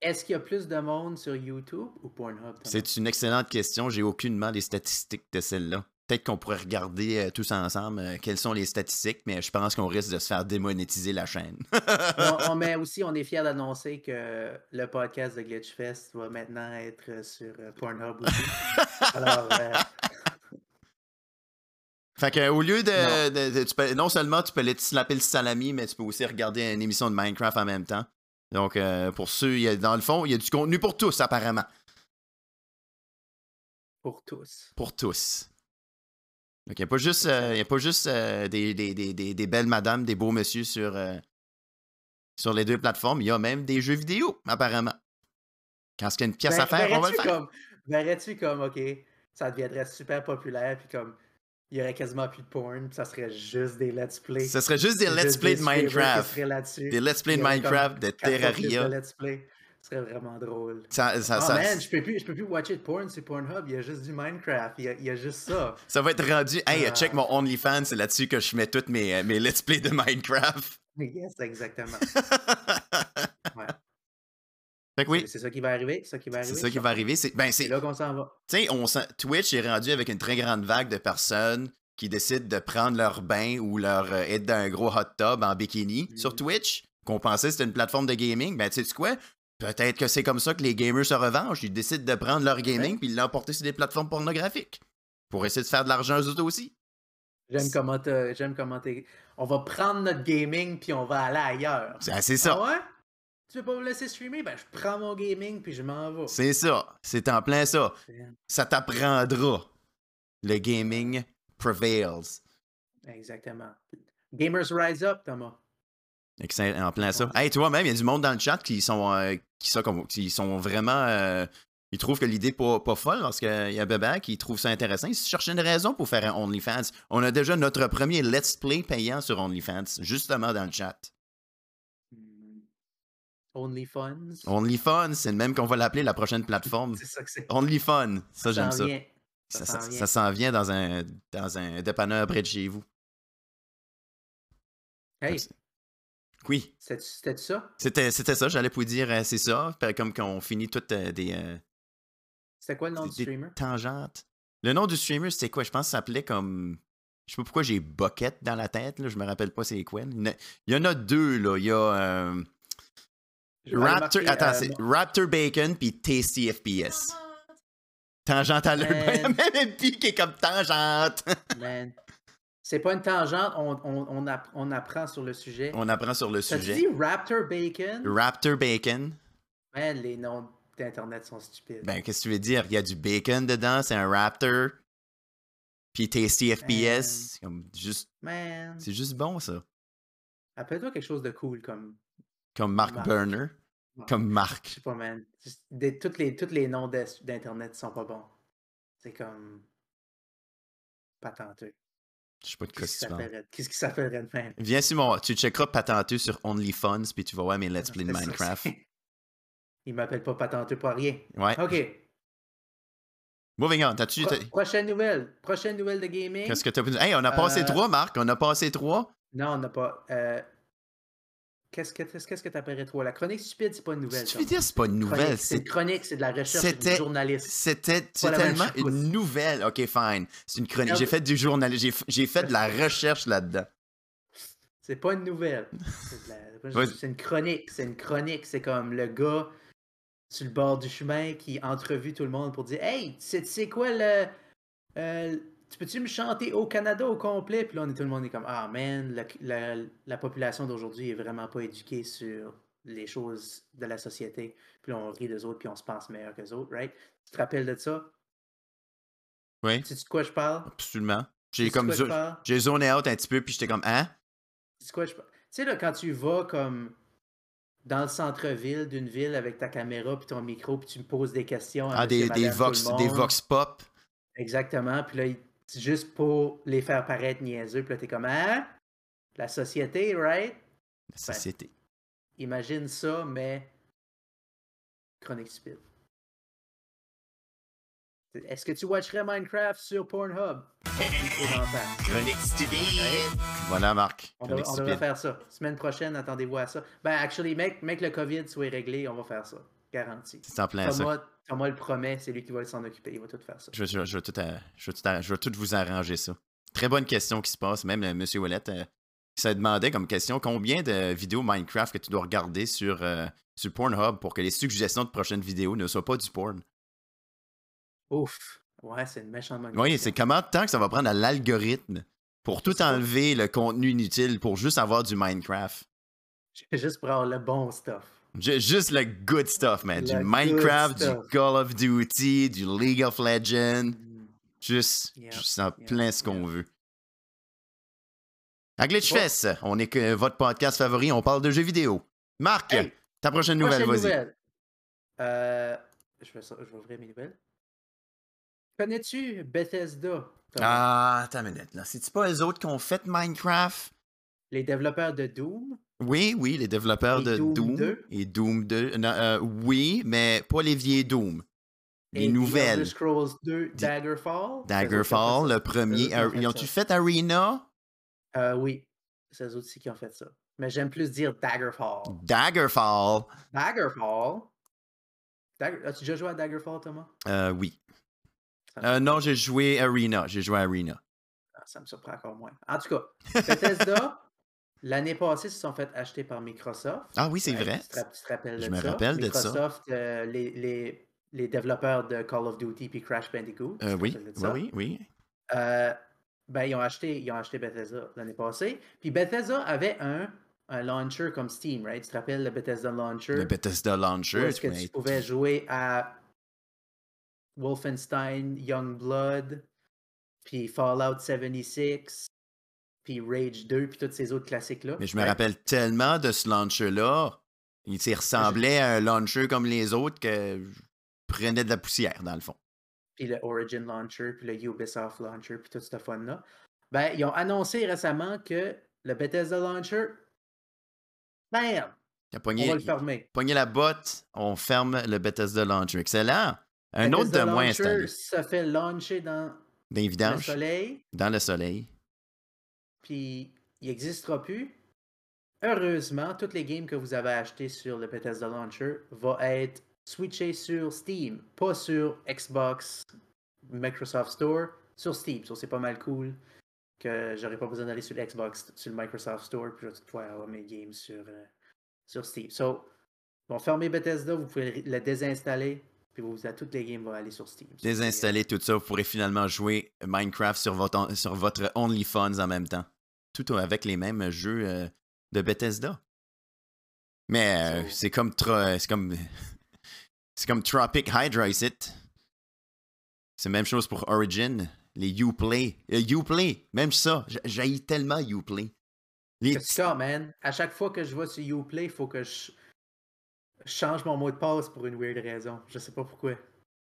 Est-ce qu'il y a plus de monde sur YouTube ou Pornhub? C'est une excellente question. J'ai aucunement les statistiques de celle-là. Peut-être qu'on pourrait regarder euh, tous ensemble euh, quelles sont les statistiques, mais je pense qu'on risque de se faire démonétiser la chaîne. on, on met aussi, on est fiers d'annoncer que le podcast de Glitchfest va maintenant être sur euh, Pornhub aussi. Alors, Fait que, au lieu de. Non. de- de- tu peux- non seulement tu peux aller te slapper le salami, mais tu peux aussi regarder une émission de Minecraft en même temps. Donc, euh, pour ceux, y a- dans le fond, il y a du contenu pour tous, apparemment. pour tous. Pour tous. Donc, il n'y a pas juste, euh, il y a pas juste euh, des, des- des- des- belles madames, des beaux messieurs sur, sur les deux plateformes. Il y a même des jeux vidéo, apparemment. Quand il y a une pièce Ben, à faire, on va le faire. Comme, verrais-tu comme, OK, ça deviendrait super populaire, puis comme, il y aurait quasiment plus de porn, ça serait juste des let's play. Ce serait juste des let's play de Minecraft. Des let's play de Minecraft, de Terraria. let's play. Ce serait vraiment drôle. Ça, ça, oh ça- man, je peux plus, je peux plus watcher de porn sur Pornhub, il y a juste du Minecraft, il y a, il y a juste ça. ça va être rendu. Hey, Ah. check mon OnlyFans, c'est là-dessus que je mets toutes mes, euh, mes let's play de Minecraft. Yes, exactement. Ouais. Oui, C'est ça qui va arriver, c'est ça qui va c'est arriver. ça qui va arriver. C'est, ben, C'est c'est, là qu'on s'en va. tu sais, on Twitch est rendu avec une très grande vague de personnes qui décident de prendre leur bain ou leur euh, être dans un gros hot tub en bikini Mhm. sur Twitch, qu'on pensait que c'était une plateforme de gaming. Ben, tu sais quoi? Peut-être que c'est comme ça que les gamers se revengent. Ils décident de prendre leur gaming Ouais. puis l'emporter sur des plateformes pornographiques pour essayer de faire de l'argent eux autres aussi. J'aime comment j'aime comment On va prendre notre gaming puis on va aller ailleurs. C'est c'est ça. Ah ouais? Tu veux pas me laisser streamer? Ben je prends mon gaming puis je m'en vais. C'est ça. C'est en plein ça. Ça t'apprendra. Le gaming prevails. Exactement. Gamers rise up, Thomas. Excellent, En plein ça. Hey, toi-même, il y a du monde dans le chat qui sont, euh, qui sont, qui sont vraiment. euh, ils trouvent que l'idée n'est pas, pas folle parce qu'il y a Bébé qui trouve ça intéressant. Ils cherchent une raison pour faire un OnlyFans. On a déjà notre premier Let's Play payant sur OnlyFans, justement dans le chat. Hmm. Only Funds. OnlyFun, c'est le même qu'on va l'appeler la prochaine plateforme. C'est ça que c'est. OnlyFun, ça, j'aime ça. Ça, Ça ça- s'en vient. ça s'en vient dans un, dans un dépanneur près de chez vous. Hey, Oui, c'était ça? c'était c'était ça, j'allais vous dire, euh, c'est ça. Comme qu'on finit toutes euh, des, euh, C'était quoi le nom des- du streamer? tangentes? Le nom du streamer, c'était quoi? Je pense que ça s'appelait comme. Je sais pas pourquoi j'ai Bucket dans la tête, là. je me rappelle pas c'est quoi. Il y en a- deux, là. Il y a euh, Raptor. marquer, Attends, euh, c'est Raptor Bacon puis Tasty FPS. Tangente à l'heure. Même un pic est comme tangente. Man. C'est pas une tangente, on, on, on, app- on apprend sur le sujet. On apprend sur le sujet. dit Raptor Bacon? Raptor Bacon. Man, les noms d'Internet sont stupides. Ben, qu'est-ce que tu veux dire? Il y a du bacon dedans, c'est un Raptor. Puis Tasty FPS. C'est comme juste. Man, C'est juste bon, ça. appelle-toi quelque chose de cool comme. Comme Mark Mark. Burner. Comme Je Mark. sais pas, man. Des- toutes les, tous les noms d'Internet sont pas bons. C'est comme. Patenteux. Je sais pas de quoi Qu'est-ce qui s'appellerait qu'est-ce qui s'appellerait de même? Viens sur mon. Tu checkeras patenteux sur OnlyFuns, puis tu vas voir mes Let's Play de ça, Minecraft. Il m'appelle pas patenteux pour rien. Ouais. Ok. Moving on. T'as-tu. Pro- t'as- prochaine nouvelle. Prochaine nouvelle de gaming. Qu'est-ce que t'as pu Hey, on a passé Euh, trois, Marc. On a passé trois? Non, on n'a pas. euh, Qu'est-ce que qu'est-ce que t'appellerais toi? La chronique stupide, c'est pas une nouvelle. Tu dire, c'est pas une nouvelle. C'est une chronique, c'est de la recherche, c'est journaliste. C'était tellement une nouvelle. Ok, fine. C'est une chronique. J'ai fait du journalisme. J'ai fait de la recherche là-dedans. C'est pas une nouvelle. C'est la- une chronique. C'est une chronique. C'est comme le gars sur le bord du chemin qui entrevue tout le monde pour dire Hey, c'est c'est quoi le. euh, tu peux-tu me chanter au Canada au complet? Puis là, on est tout le monde est comme Ah man, la, la- la population d'aujourd'hui est vraiment pas éduquée sur les choses de la société. Puis là, on rit des autres, puis on se pense meilleur que les autres, right? Tu te rappelles de ça? Oui, Tu sais de quoi je parle? absolument. J'ai comme zo- j'ai zoné out un petit peu, puis j'étais comme Hein? C'est quoi je Tu sais, là, quand tu vas comme dans le centre-ville d'une ville avec ta caméra puis ton micro, puis tu me poses des questions. à Ah, des, des, vox, des vox pop. Exactement. Puis là, c'est juste pour les faire paraître niaiseux. Puis là, t'es comme, hein? La société, right? La société. Imagine ça, mais chronique stupide. Est-ce que tu watcherais Minecraft sur Pornhub? Chronique stupide. Voilà, Marc. On, devrait- on devrait faire ça. Semaine prochaine, attendez-vous à ça. Ben, actually, mec, mec, le COVID soit réglé, on va faire ça. Garanti. C'est en plein ça. Thomas, le promet, c'est lui qui va s'en occuper. Il va tout faire ça. Je, vais- je vais- je vais tout, à- je, vais tout à- je vais tout vous arranger ça. Très bonne question qui se passe. Même euh, M. Ouellet euh, ça demandait comme question combien de vidéos Minecraft que tu dois regarder sur, euh, sur Pornhub pour que les suggestions de prochaines vidéos ne soient pas du porn? Ouf. Ouais, c'est une méchante bonne Oui, c'est comment de temps que ça va prendre à l'algorithme pour tout enlever le contenu inutile pour juste avoir du Minecraft? Juste pour avoir le bon stuff. Ju- Juste le good stuff, man. Du Le Minecraft, du. Call of Duty, du League of Legends. Mm. Juste, Yeah, juste en yeah, plein ce qu'on veut. À Glitchfest, on est que votre podcast favori, on parle de jeux vidéo. Marc, Hey, ta prochaine nouvelle, Prochaine vas-y. nouvelle. Euh, je, vais, ça- je vais ouvrir mes nouvelles. Connais-tu Bethesda? Ah, attends une minute, là. C'est-tu pas eux autres qui ont fait Minecraft? Les développeurs de Doom? Oui, oui, les développeurs Et de Doom Doom, 2? et Doom 2. Non, euh, oui, mais pas les vieilles Doom. Les et nouvelles. Elder Scrolls 2 Di- Daggerfall? Daggerfall, le premier. fait Ils ont-tu fait Arena? Euh, oui, c'est eux aussi qui ont fait ça. Mais j'aime plus dire Daggerfall. Daggerfall. Daggerfall? Dagger- As-tu déjà joué à Daggerfall, Thomas? Euh, oui. Euh, non, j'ai joué Arena. J'ai joué Arena. Ah, Ça me surprend encore moins. En tout cas, Bethesda, l'année passée, se sont fait acheter par Microsoft. Ah oui, c'est Ouais, vrai. Tu te, tu te rappelles Je de me ça? rappelle de ça. Microsoft, euh, les, les, les développeurs de Call of Duty puis Crash Bandicoot. Euh, oui, oui, oui, oui. Euh, ben, ils ont acheté, ils ont acheté Bethesda l'année passée. Puis Bethesda avait un, un launcher comme Steam, right? Tu te rappelles le Bethesda Launcher? Le Bethesda Launcher. est-ce que mais- tu pouvais jouer à Wolfenstein, Youngblood, puis Fallout 76, puis Rage 2, puis tous ces autres classiques-là. Mais je me right? rappelle tellement de ce launcher-là. Il s'y ressemblait à un launcher comme les autres que je prenais de la poussière, dans le fond. puis le Origin Launcher, puis le Ubisoft Launcher, puis tout ce fun-là. Ben, ils ont annoncé récemment que le Bethesda Launcher, on pogné, va le fermer. pogné la botte, on ferme le Bethesda Launcher. Excellent. Un autre de moins Launcher installé. se fait launcher dans D'un le soleil, dans le soleil. Puis il n'existera plus. Heureusement, toutes les games que vous avez achetées sur le Bethesda Launcher vont être switchées sur Steam, pas sur Xbox, Microsoft Store, sur Steam. Ça, c'est pas mal cool que j'aurais pas besoin d'aller sur le Xbox, sur Microsoft Store, puis je vais avoir mes games sur, euh, sur Steam. So, ils vont fermer Bethesda, vous pouvez le désinstaller, puis vous, toutes les games vont aller sur Steam. Désinstaller tout ça, vous pourrez finalement jouer Minecraft sur votre, sur votre OnlyFans en même temps. Tout avec les mêmes jeux euh, de Bethesda. Mais euh, c'est comme tro- c'est comme c'est comme Tropic Hydra ici. C'est la même chose pour Origin, les Uplay, euh, Uplay, même ça, j'ai tellement Uplay. Les C'est ça, man? À chaque fois que je vais sur Uplay, il faut que je change mon mot de passe pour une weird raison. Je sais pas pourquoi.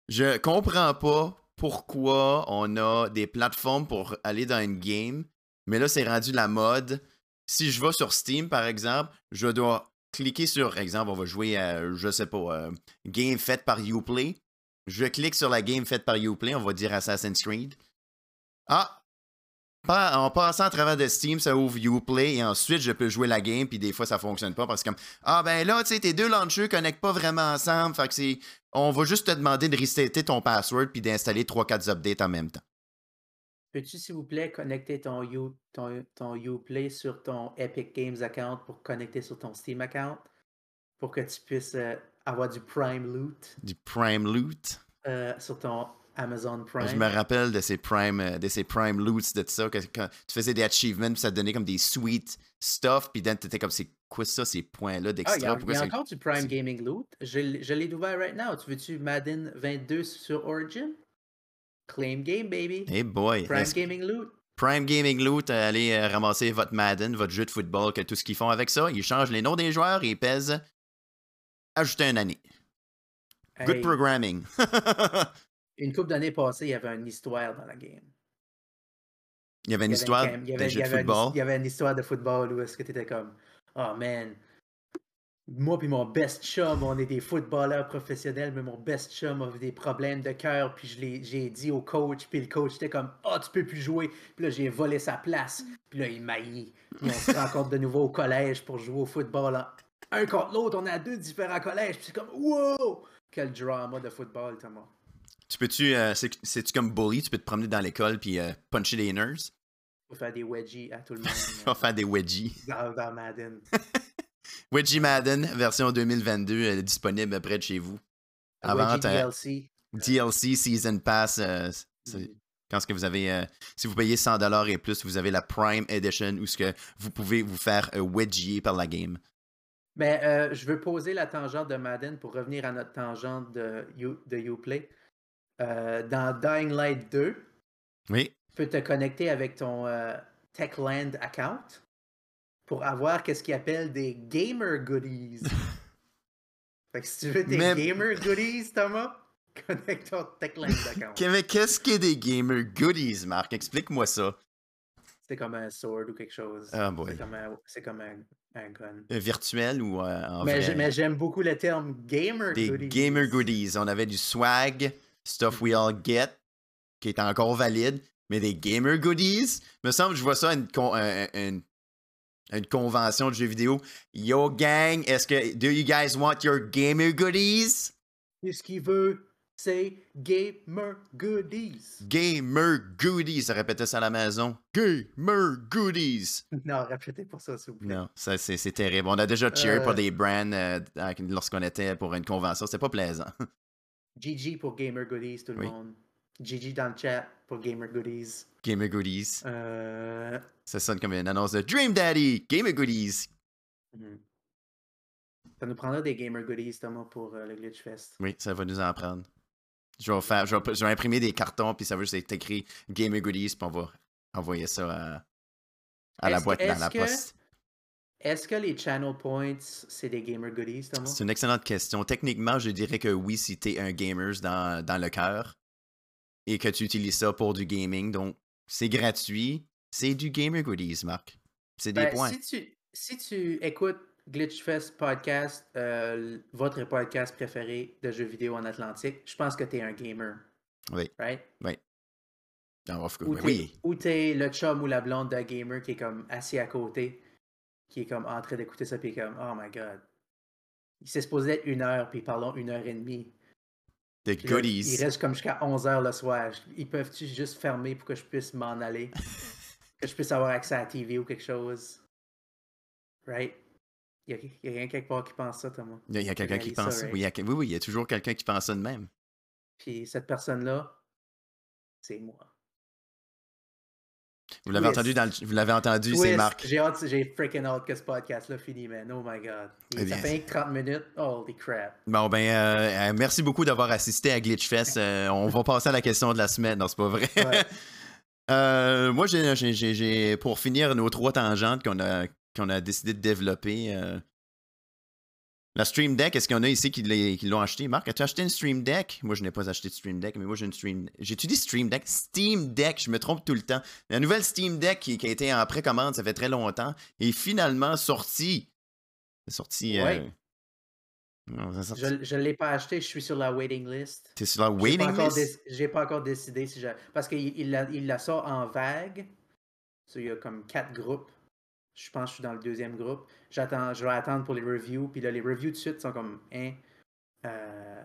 Je comprends pas pourquoi on a des plateformes pour aller dans une game, mais là, c'est rendu la mode. Si je vais sur Steam, par exemple, je dois cliquer sur, exemple, on va jouer à, je sais pas, euh, game faite par Uplay. Je clique sur la game faite par Uplay, on va dire Assassin's Creed. Ah! En passant à travers de Steam, ça ouvre Uplay et ensuite je peux jouer la game, puis des fois ça fonctionne pas parce que comme Ah ben là, tu sais, tes deux launchers connectent pas vraiment ensemble, fait que c'est. On va juste te demander de resetter ton password puis d'installer 3-4 updates en même temps. Peux-tu, s'il vous plaît, connecter ton, U, ton, ton Uplay sur ton Epic Games account pour connecter sur ton Steam account pour que tu puisses euh, avoir du Prime Loot? Du Prime Loot? euh, sur ton Amazon Prime? Je me rappelle de ces Prime, euh, de ces Prime Loots, de ça, que, quand tu faisais des achievements, puis ça te donnait comme des sweet stuff, puis then t'étais comme, c'est quoi ça, ces points-là Ah, d'extra? a, il y a encore du Prime Gaming Loot. Je, l'ai ouvert right now. Tu veux-tu Madden 22 sur Origin? Claim game, baby. Hey boy! Prime Gaming Loot. Prime Gaming Loot, euh, allez euh, ramasser votre Madden, votre jeu de football, que tout ce qu'ils font avec ça. Ils changent les noms des joueurs et ils pèsent. Ajouter une année. Good programming. une couple d'années passées, il y avait une histoire dans la game. Il y avait une Il y avait histoire avait- jeu de une- football? Il y avait une histoire de football où est-ce que tu étais comme Oh man, moi puis mon best chum, on est des footballeurs professionnels, mais mon best chum a des problèmes de cœur, puis je j'ai dit au coach, puis le coach était comme « Ah, tu peux plus jouer », puis là, j'ai volé sa place, puis là, il m'a Puis on se rencontre de nouveau au collège pour jouer au football. Un contre l'autre, on est à deux différents collèges, puis c'est comme « Wow! » Quel drama de football, Thomas. Tu peux-tu, euh, c'est-tu comme bully, tu peux te promener dans l'école puis euh, puncher des nerds? Faut faire des wedgies à tout le monde. Faut faire des wedgies. Dans, Madden. Wedgie Madden, version 2022, elle est disponible près de chez vous. Avant, DLC. DLC, Season Pass. Euh, mm-hmm. Quand ce que vous avez, si vous payez 100$ et plus, vous avez la Prime Edition où ce que vous pouvez vous faire wedgier par la game. Mais ben, je veux poser la tangente de Madden pour revenir à notre tangente de, de Uplay. Euh, dans Dying Light 2, oui. tu peux te connecter avec ton euh, Techland account pour avoir qu'est-ce qu'ils appellent des gamer goodies. fait que si tu veux des gamer goodies, Thomas, connecte ton Techland account. Mais qu'est-ce que des gamer goodies, Marc? Explique-moi ça. C'est comme un sword ou quelque chose. Ah, boy. C'est comme un, un, gun. virtuel ou euh, en mais vrai? Mais j'aime beaucoup le terme gamer goodies. Des gamer goodies. On avait du swag, Stuff We All Get, qui est encore valide, mais des gamer goodies. Me semble que je vois ça à une, une, une, convention de jeux vidéo. Yo gang, est-ce que do you guys want your gamer goodies? Qu'est-ce qu'il veut? C'est gamer goodies. Gamer goodies. Répétez ça à la maison. Gamer goodies. Non, répétez pour ça, s'il vous plaît. Non, ça, c'est terrible. On a déjà cheer pour euh. des brands euh, lorsqu'on était pour une convention. C'était pas plaisant. GG pour Gamer Goodies, tout le monde. GG dans le chat pour Gamer Goodies. Gamer Goodies. Euh... Ça sonne comme une annonce de Dream Daddy, Gamer Goodies. Mhm. Ça nous prendra des Gamer Goodies, Thomas, pour euh, le Glitch Fest. Oui, ça va nous en prendre. Je vais, faire, je vais, imprimer des cartons, puis ça va juste être écrit Gamer Goodies, puis on va envoyer ça à, à la boîte dans la poste. Est-ce que les channel points, c'est des gamer goodies, Thomas? C'est une excellente question. Techniquement, je dirais que oui, si tu es un gamer dans, dans le cœur et que tu utilises ça pour du gaming. Donc, c'est gratuit. C'est du gamer goodies, Marc. C'est des ben, points. Si tu, si tu écoutes Glitchfest Podcast, euh, votre podcast préféré de jeux vidéo en Atlantique, je pense que tu es un gamer. Oui. Right? Oui. ou oui. Ou t'es le chum ou la blonde d'un gamer qui est comme assis à côté qui est comme en train d'écouter ça, puis comme, oh my god. Il s'est supposé être une heure, puis parlons une heure et demie. Des goodies. il reste comme jusqu'à 11 heures le soir. Ils peuvent-tu juste fermer pour que je puisse m'en aller? que je puisse avoir accès à la TV ou quelque chose? Right? Il y a, quelqu'un quelque part qui pense ça, Thomas. Il y a, quelqu'un qui pense ça. Oui, oui, il y a toujours quelqu'un qui pense ça de même. Puis cette personne-là, c'est moi. Vous l'avez entendu, dans vous l'avez entendu, c'est Marc. J'ai hâte, j'ai freaking hâte que ce podcast-là finisse, man. Oh my god. Eh ça fait 30 minutes. Holy crap. Bon, ben, euh, euh, merci beaucoup d'avoir assisté à Glitchfest. Euh, on va passer à la question de la semaine. Non, c'est pas vrai. moi, j'ai, pour finir nos trois tangentes qu'on a, qu'on a décidé de développer, la Stream Deck, est-ce qu'il y en a ici qui l'ont acheté? Marc, as-tu acheté une Stream Deck? Moi, je n'ai pas acheté de Stream Deck, mais moi, j'ai une Stream J'ai-tu dit Stream Deck? Steam Deck, je me trompe tout le temps. La nouvelle Steam Deck qui, a été en précommande, ça fait très longtemps, est finalement sortie. C'est sorti. Euh, je ne l'ai pas acheté, je suis sur la waiting list. Tu es sur la waiting list? J'ai pas encore décidé si j'ai. Parce qu'il il la, il la sort en vague. il y a comme quatre groupes. Je pense que je suis dans le deuxième groupe. J'attends, je vais attendre pour les reviews. Puis là, les reviews de suite sont comme hein, euh,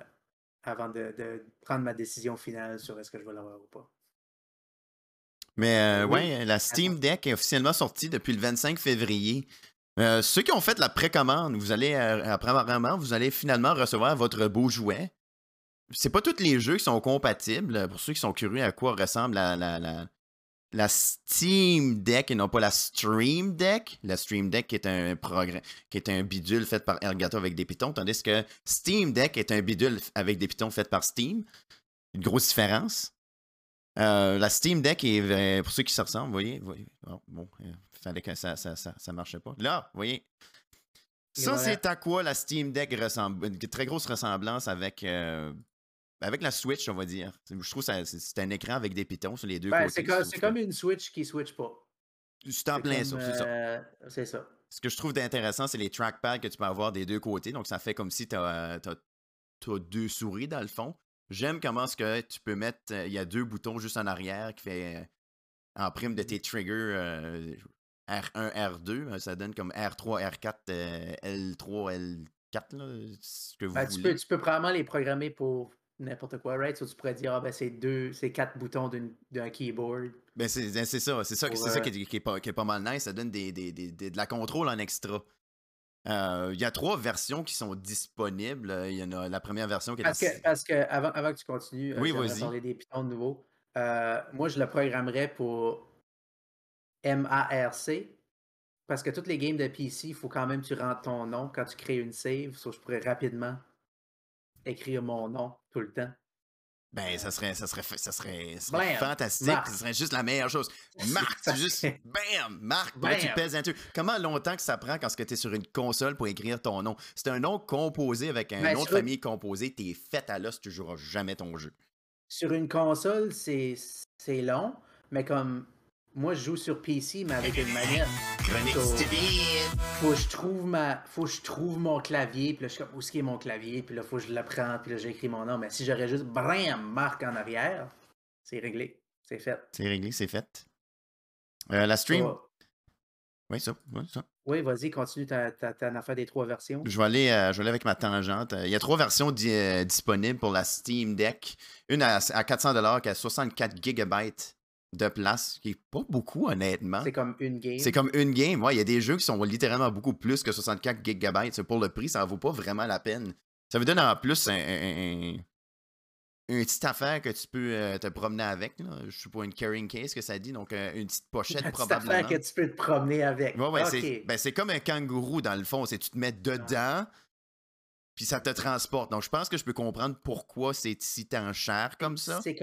avant de, prendre ma décision finale sur est-ce que je vais l'avoir ou pas. Mais euh, ouais, la Steam Deck est officiellement sortie depuis le 25 février. Euh, ceux qui ont fait la précommande, vous allez apparemment, vous allez finalement recevoir votre beau jouet. C'est pas tous les jeux qui sont compatibles. Pour ceux qui sont curieux à quoi ressemble la, la, la Steam Deck et non pas la Stream Deck. La Stream Deck qui est un programme, qui est un bidule fait par Elgato avec des pitons, tandis que Steam Deck est un bidule avec des pitons fait par Steam. Une grosse différence. Euh, la Steam Deck est, euh, pour ceux qui se ressemblent, vous voyez, oh, bon, il fallait que ça, ça, ça, marchait pas. Là, vous voyez. Ça, c'est à quoi la Steam Deck ressemble. Une très grosse ressemblance avec euh, avec la Switch, on va dire. Je trouve que c'est un écran avec des pitons sur les deux ben, côtés. C'est comme, une Switch qui ne switch pas. C'est en plein ça, c'est ça. Euh, c'est ça. ce que je trouve d'intéressant, c'est les trackpads que tu peux avoir des deux côtés. Donc, ça fait comme si tu as, deux souris dans le fond. J'aime comment ce que tu peux mettre. euh, Il y a deux boutons juste en arrière qui fait euh, en prime de tes triggers euh, R1, R2. euh, Ça donne comme R3, R4, euh, L3, L4, là, ce que vous Ben, tu, peux, tu peux probablement les programmer pour n'importe quoi, right? So, tu pourrais dire, ah ben c'est deux, c'est quatre boutons d'un keyboard. Ben, c'est ben, c'est ça, c'est ça, Pour, ça euh, qui, est, qui est pas, qui est pas mal nice. Ça donne des, des- des- des- de la contrôle en extra. Euh, Il y a trois versions qui sont disponibles. Il y en a la première version qui est Parce la- que, parce que avant, avant que tu continues, euh, Oui, vas-y. parler des pitons de nouveau. Euh, moi, je le programmerais pour MARC. Parce que toutes les games de PC, il faut quand même que tu rentres ton nom quand tu crées une save. So, je pourrais rapidement écrire mon nom tout le temps. Ben, ça serait, ça serait, ça serait, ça serait Bam! fantastique. Marc. Ça serait juste la meilleure chose. Marc, c'est juste bam, Marc. puis Là, tu Bam! pèses un truc. Comment longtemps que ça prend quand tu es sur une console pour écrire ton nom? C'est un nom composé avec un Ben, nom de famille composé. T'es fait à l'os, tu joueras jamais ton jeu. Sur une console, c'est c'est long, mais comme moi, je joue sur PC, mais avec une manette. Chronique So, faut que je trouve ma faut que je trouve mon clavier puis là je suis comme où est-ce est mon clavier? Puis là faut que je le prends puis là j'écris mon nom mais si j'aurais juste bram marque en arrière c'est réglé c'est fait C'est réglé, c'est fait. Euh, la stream? Oh, Oui, ça. oui, ça. oui vas-y continue ta, ta, ta affaire des trois versions Je vais, aller, euh, je vais aller avec ma tangente. Il y a trois versions di- euh, disponibles pour la Steam Deck. Une à, à 400 qui a 64 GB de place, qui est pas beaucoup, honnêtement. c'est comme une game C'est comme une game. Ouais, il y a des jeux qui sont littéralement beaucoup plus que 64 GB. C'est Pour le prix, ça vaut pas vraiment la peine. Ça vous donne en plus un, un- un- une petite affaire que tu peux euh, te promener avec. Là. Je suis pas une carrying case que ça dit, donc euh, une petite pochette Une petite probablement. affaire que tu peux te promener avec Ouais, ouais, Ok. c'est ben, c'est comme un kangourou dans le fond. C'est tu te mets dedans, puis ça te transporte. Donc je pense que je peux comprendre pourquoi c'est si tant cher comme ça. c'est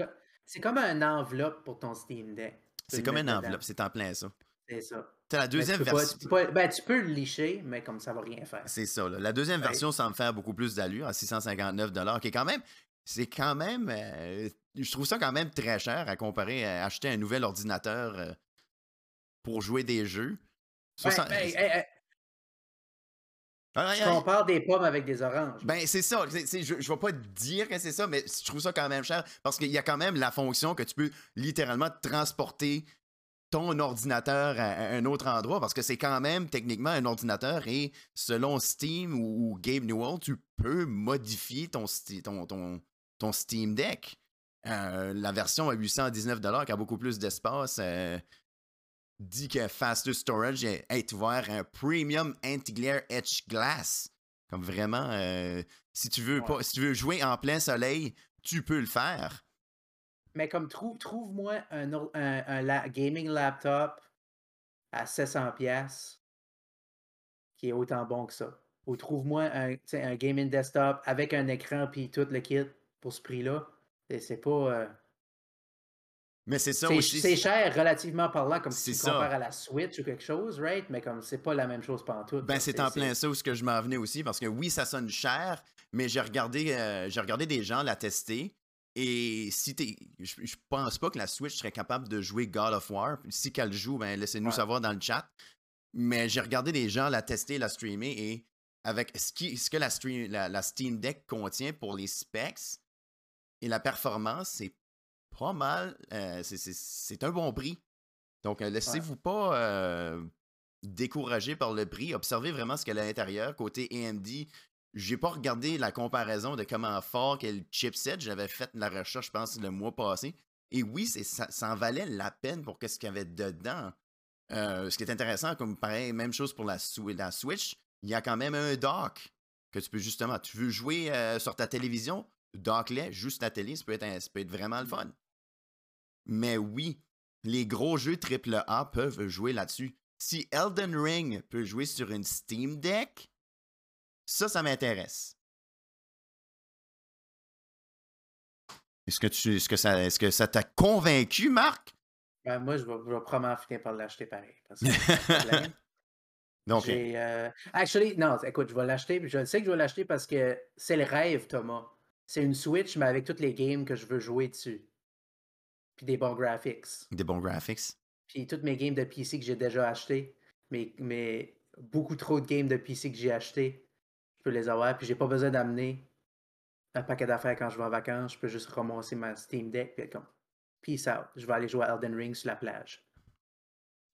c'est comme un enveloppe pour ton Steam Deck C'est comme une enveloppe, c'est en plein ça. c'est ça T'as la deuxième version. tu ben, tu peux le licher mais comme ça va rien faire C'est ça. là. La deuxième Ouais. version semble faire beaucoup plus d'allure à 659 qui est quand même. C'est quand même. euh, je trouve ça quand même très cher à comparer à acheter un nouvel ordinateur euh, pour jouer des jeux. Ben, 60 ben, hey, hey, Ah. compares des pommes avec des oranges Ben, c'est ça. Je, je vais pas te dire que c'est ça, mais je trouve ça quand même cher parce qu'il y a quand même la fonction que tu peux littéralement transporter ton ordinateur à, un autre endroit parce que c'est quand même techniquement un ordinateur et selon Steam ou, ou Game Newell, tu peux modifier ton, ton, ton Steam Deck. Euh, la version à 819 qui a beaucoup plus d'espace euh, dit que Faster Storage est, ouvert un Premium Anti-Glare Edge Glass. Comme vraiment, euh, si, tu veux Ouais. pas, si tu veux jouer en plein soleil, tu peux le faire. Mais comme trouve, trouve-moi un, or- un, un la- gaming laptop à 700 pièces qui est autant bon que ça. Ou trouve-moi un, gaming desktop avec un écran puis tout le kit pour ce prix-là. C'est pas. euh, Mais c'est ça aussi. c'est cher relativement parlant, comme si tu ça. compares à la Switch ou quelque chose, right? Mais comme c'est pas la même chose tout. Ben, c'est en plein ça où ce que je m'en venais aussi, parce que oui, ça sonne cher, mais j'ai regardé, euh, j'ai regardé des gens la tester. Et si t'es. Je, je pense pas que la Switch serait capable de jouer God of War. Si qu'elle joue, ben laissez-nous Ouais. savoir dans le chat. Mais j'ai regardé des gens la tester, la streamer, et avec ce, qui, ce que la, stream, la, la Steam Deck contient pour les specs et la performance, c'est pas mal. euh, c'est- un bon prix. Donc, euh, laissez-vous pas euh, décourager par le prix. Observez vraiment ce qu'il y a à l'intérieur. Côté AMD, j'ai pas regardé la comparaison de comment fort qu'est le chipset. J'avais fait la recherche, je pense, le mois passé. Et oui, c'est- ça, ça en valait la peine pour ce qu'il y avait dedans. Euh, ce qui est intéressant, comme pareil, même chose pour la, Swi- la Switch, il y a quand même un dock que tu peux justement. Tu veux jouer euh, sur ta télévision, dock-les, juste la télé, ça peut, être, ça peut être vraiment le fun. Mais oui, les gros jeux AAA peuvent jouer là-dessus. Si Elden Ring peut jouer sur une Steam Deck, ça, ça m'intéresse. Est-ce que, tu, est-ce que ça est-ce que ça t'a convaincu, Marc? Ben, moi, je vais, je vais probablement finir par l'acheter pareil. Parce que. Donc, euh, Actually, non, écoute, je vais l'acheter. Je sais que je vais l'acheter parce que c'est le rêve, Thomas. C'est une Switch, mais avec toutes les games que je veux jouer dessus. Puis des bons graphics. des bons graphics. Puis toutes mes games de PC que j'ai déjà achetées. Mais, mais beaucoup trop de games de PC que j'ai acheté. Je peux les avoir, puis j'ai pas besoin d'amener un paquet d'affaires quand je vais en vacances. Je peux juste ramasser ma Steam Deck, puis être comme peace out. Je vais aller jouer à Elden Ring sur la plage.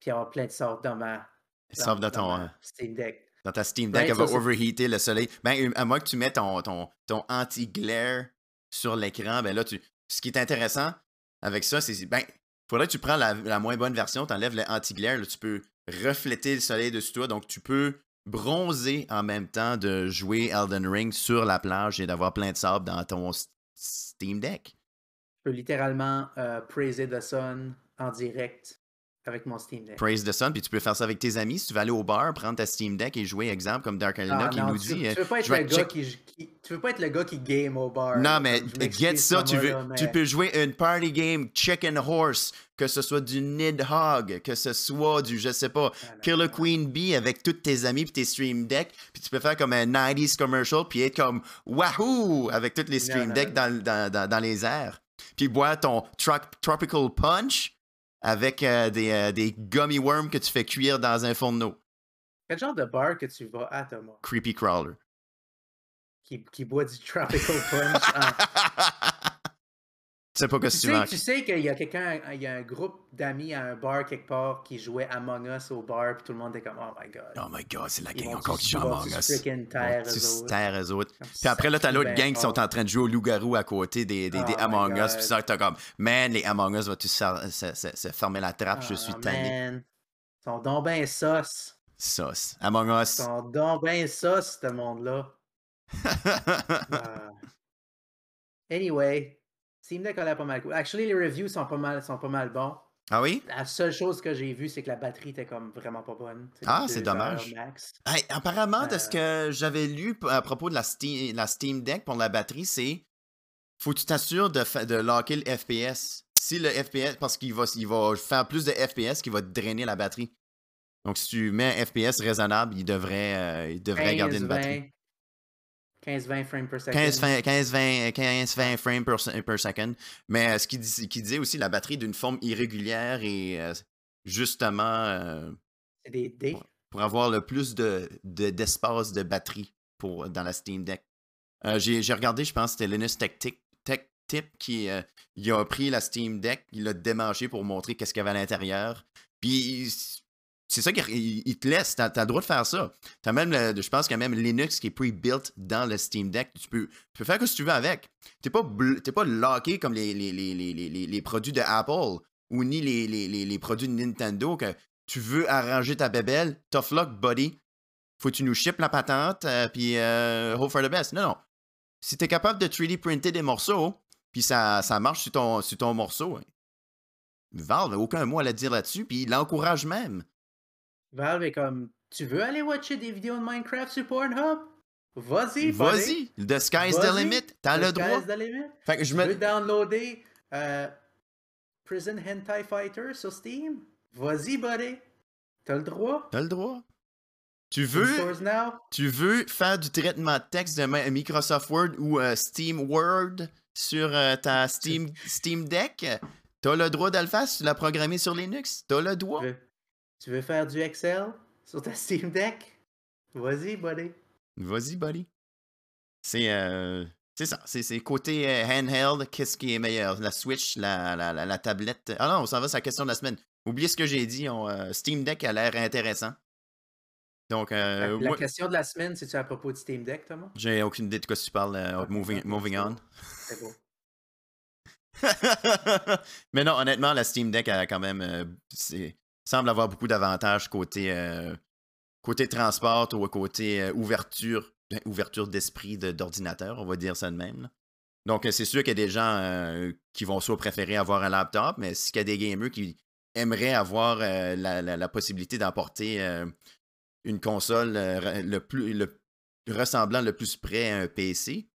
Puis avoir plein de sortes dans ma, Sauf dans ton. ma euh, Steam Deck. Dans ta Steam Ben, Deck, elle ça, va overheater le soleil. Ben, à moins que tu mettes ton, ton, ton anti-glare sur l'écran, ben là, tu... ce qui est intéressant avec ça, c'est. Ben, faudrait que tu prends la, moins bonne version, tu enlèves le anti-glare, tu peux refléter le soleil dessus toi, donc tu peux bronzer en même temps de jouer Elden Ring sur la plage et d'avoir plein de sable dans ton Steam Deck. Je peux littéralement euh, praiser the sun en direct avec mon Steam Deck. Praise the Sun, puis tu peux faire ça avec tes amis. Si tu vas aller au bar, prendre ta Steam Deck et jouer, exemple, comme Dark Arena Ah, qui non, nous tu, dit. tu euh, veux pas être le gars qui, qui- tu veux pas être le gars qui game au bar. Non, mais get ça, tu, veux, tu peux jouer une party game Chicken Horse, que ce soit du Nidhogg, que ce soit du, je sais pas, Ah, Killer. Queen Bee avec tous tes amis puis tes Stream Deck, puis tu peux faire comme un 90s commercial, puis être comme Wahoo avec tous les Stream Deck dans, dans, dans, dans les airs. Puis boire ton Tro- Tropical Punch avec euh, des, euh, des gummy worms que tu fais cuire dans un fourneau. Quel genre de bar que tu vas à, Thomas, Creepy Crawler. qui, qui boit du Tropical Punch en- Tu sais pas que Tu tu sais, manques. tu sais qu'il y a quelqu'un, il y a un groupe d'amis à un bar quelque part qui jouait Among Us au bar, puis tout le monde était comme Oh my god. Oh my god, c'est la gang encore qui joue Among Us. Ils vont eux autres. Puis après, là, t'as l'autre gang qui sont en train de jouer au loup-garou à côté des, des, des Oh Among Us. Puis ça, t'as comme, man, les Among Us, vas-tu se, fermer la trappe? je suis Ah, tanné. man. Ils sont donc ben sauce. Sauce. Among Us. Ils sont donc ben sauce, ce monde-là. Ah. Anyway, Steam Deck a l'air pas mal cool. Actually, les reviews sont pas mal, sont pas mal bons. ah oui? La seule chose que j'ai vue, c'est que la batterie était comme vraiment pas bonne. Ah, c'est dommage. max. Hey, apparemment, de Euh. ce que j'avais lu à propos de la Steam, la Steam Deck pour la batterie, c'est faut que tu t'assures de, de locker le FPS. Si le FPS, parce qu'il va, il va faire plus de FPS qui va drainer la batterie. Donc, si tu mets un FPS raisonnable, il devrait, euh, il devrait garder une batterie. 15-20 frames per second. 15, 20, 15, 20, 15, 20 frames per, se- per second. Mais euh, ce qu'il dis- qu'il disait aussi, la batterie d'une forme irrégulière et euh, justement euh, des dés. pour avoir le plus de, de- d'espace de batterie pour, dans la Steam Deck. Euh, j'ai, regardé, je pense que c'était Linus Tech, Tip- Tech Tip qui il a pris la Steam Deck, il l'a démanché pour montrer qu'est-ce qu'il y avait à l'intérieur. Puis c'est ça qu'il il- il te laisse, t'as, t'as le droit de faire ça. T'as même le- je pense qu'il y a même Linux qui est pre-built dans le Steam Deck. Tu peux, tu peux faire ce que tu veux avec. T'es pas, t'es pas locké comme les, les, les, les, les, produits de Apple ou ni les, produits de Nintendo que tu veux arranger ta bébelle, tough luck, buddy. Faut que tu nous ships la patente, euh, puis euh, hope for the best. Non, non. Si t'es capable de 3D printer des morceaux, puis ça, ça marche sur ton, sur ton morceau, hein, Valve, aucun mot à le dire là-dessus, puis il l'encourage même. Valve est comme Tu veux aller watcher des vidéos de Minecraft sur Pornhub? Vas-y. Vas-y, the sky's the limit, t'as le droit. the limit. Fait que je Tu veux me... downloader euh, Prison Hentai Fighter sur Steam? Vas-y, buddy. T'as le droit. T'as le droit. Tu veux, tu veux faire du traitement de texte de Microsoft Word ou euh, Steam Word sur euh, ta Steam, Steam Deck? T'as le droit de le faire si tu l'as programmé sur Linux? T'as le droit. Tu veux, faire du Excel sur ta Steam Deck? Vas-y, buddy. Vas-y, buddy. C'est euh, ça. C'est côté euh, handheld, qu'est-ce qui est meilleur? La Switch, la, la, la, la tablette? Ah non, on s'en va, c'est la question de la semaine. Oubliez ce que j'ai dit. on, euh, Steam Deck a l'air intéressant. Donc, euh, la question de la semaine, c'est-tu à propos du Steam Deck, Thomas? J'ai aucune idée de quoi tu parles. euh, Ok, moving, on. C'est beau. Mais non, honnêtement, la Steam Deck a quand même euh, c'est- semble avoir beaucoup d'avantages côté, euh, côté transport ou côté euh, ouverture, ben, ouverture d'esprit de- d'ordinateur, on va dire ça de même. Donc, euh, c'est sûr qu'il y a des gens qui vont soit préférer avoir un laptop, mais s'il y a des gamers qui aimeraient avoir la, la- possibilité d'emporter une console le plus le, ressemblant le plus près à un PC,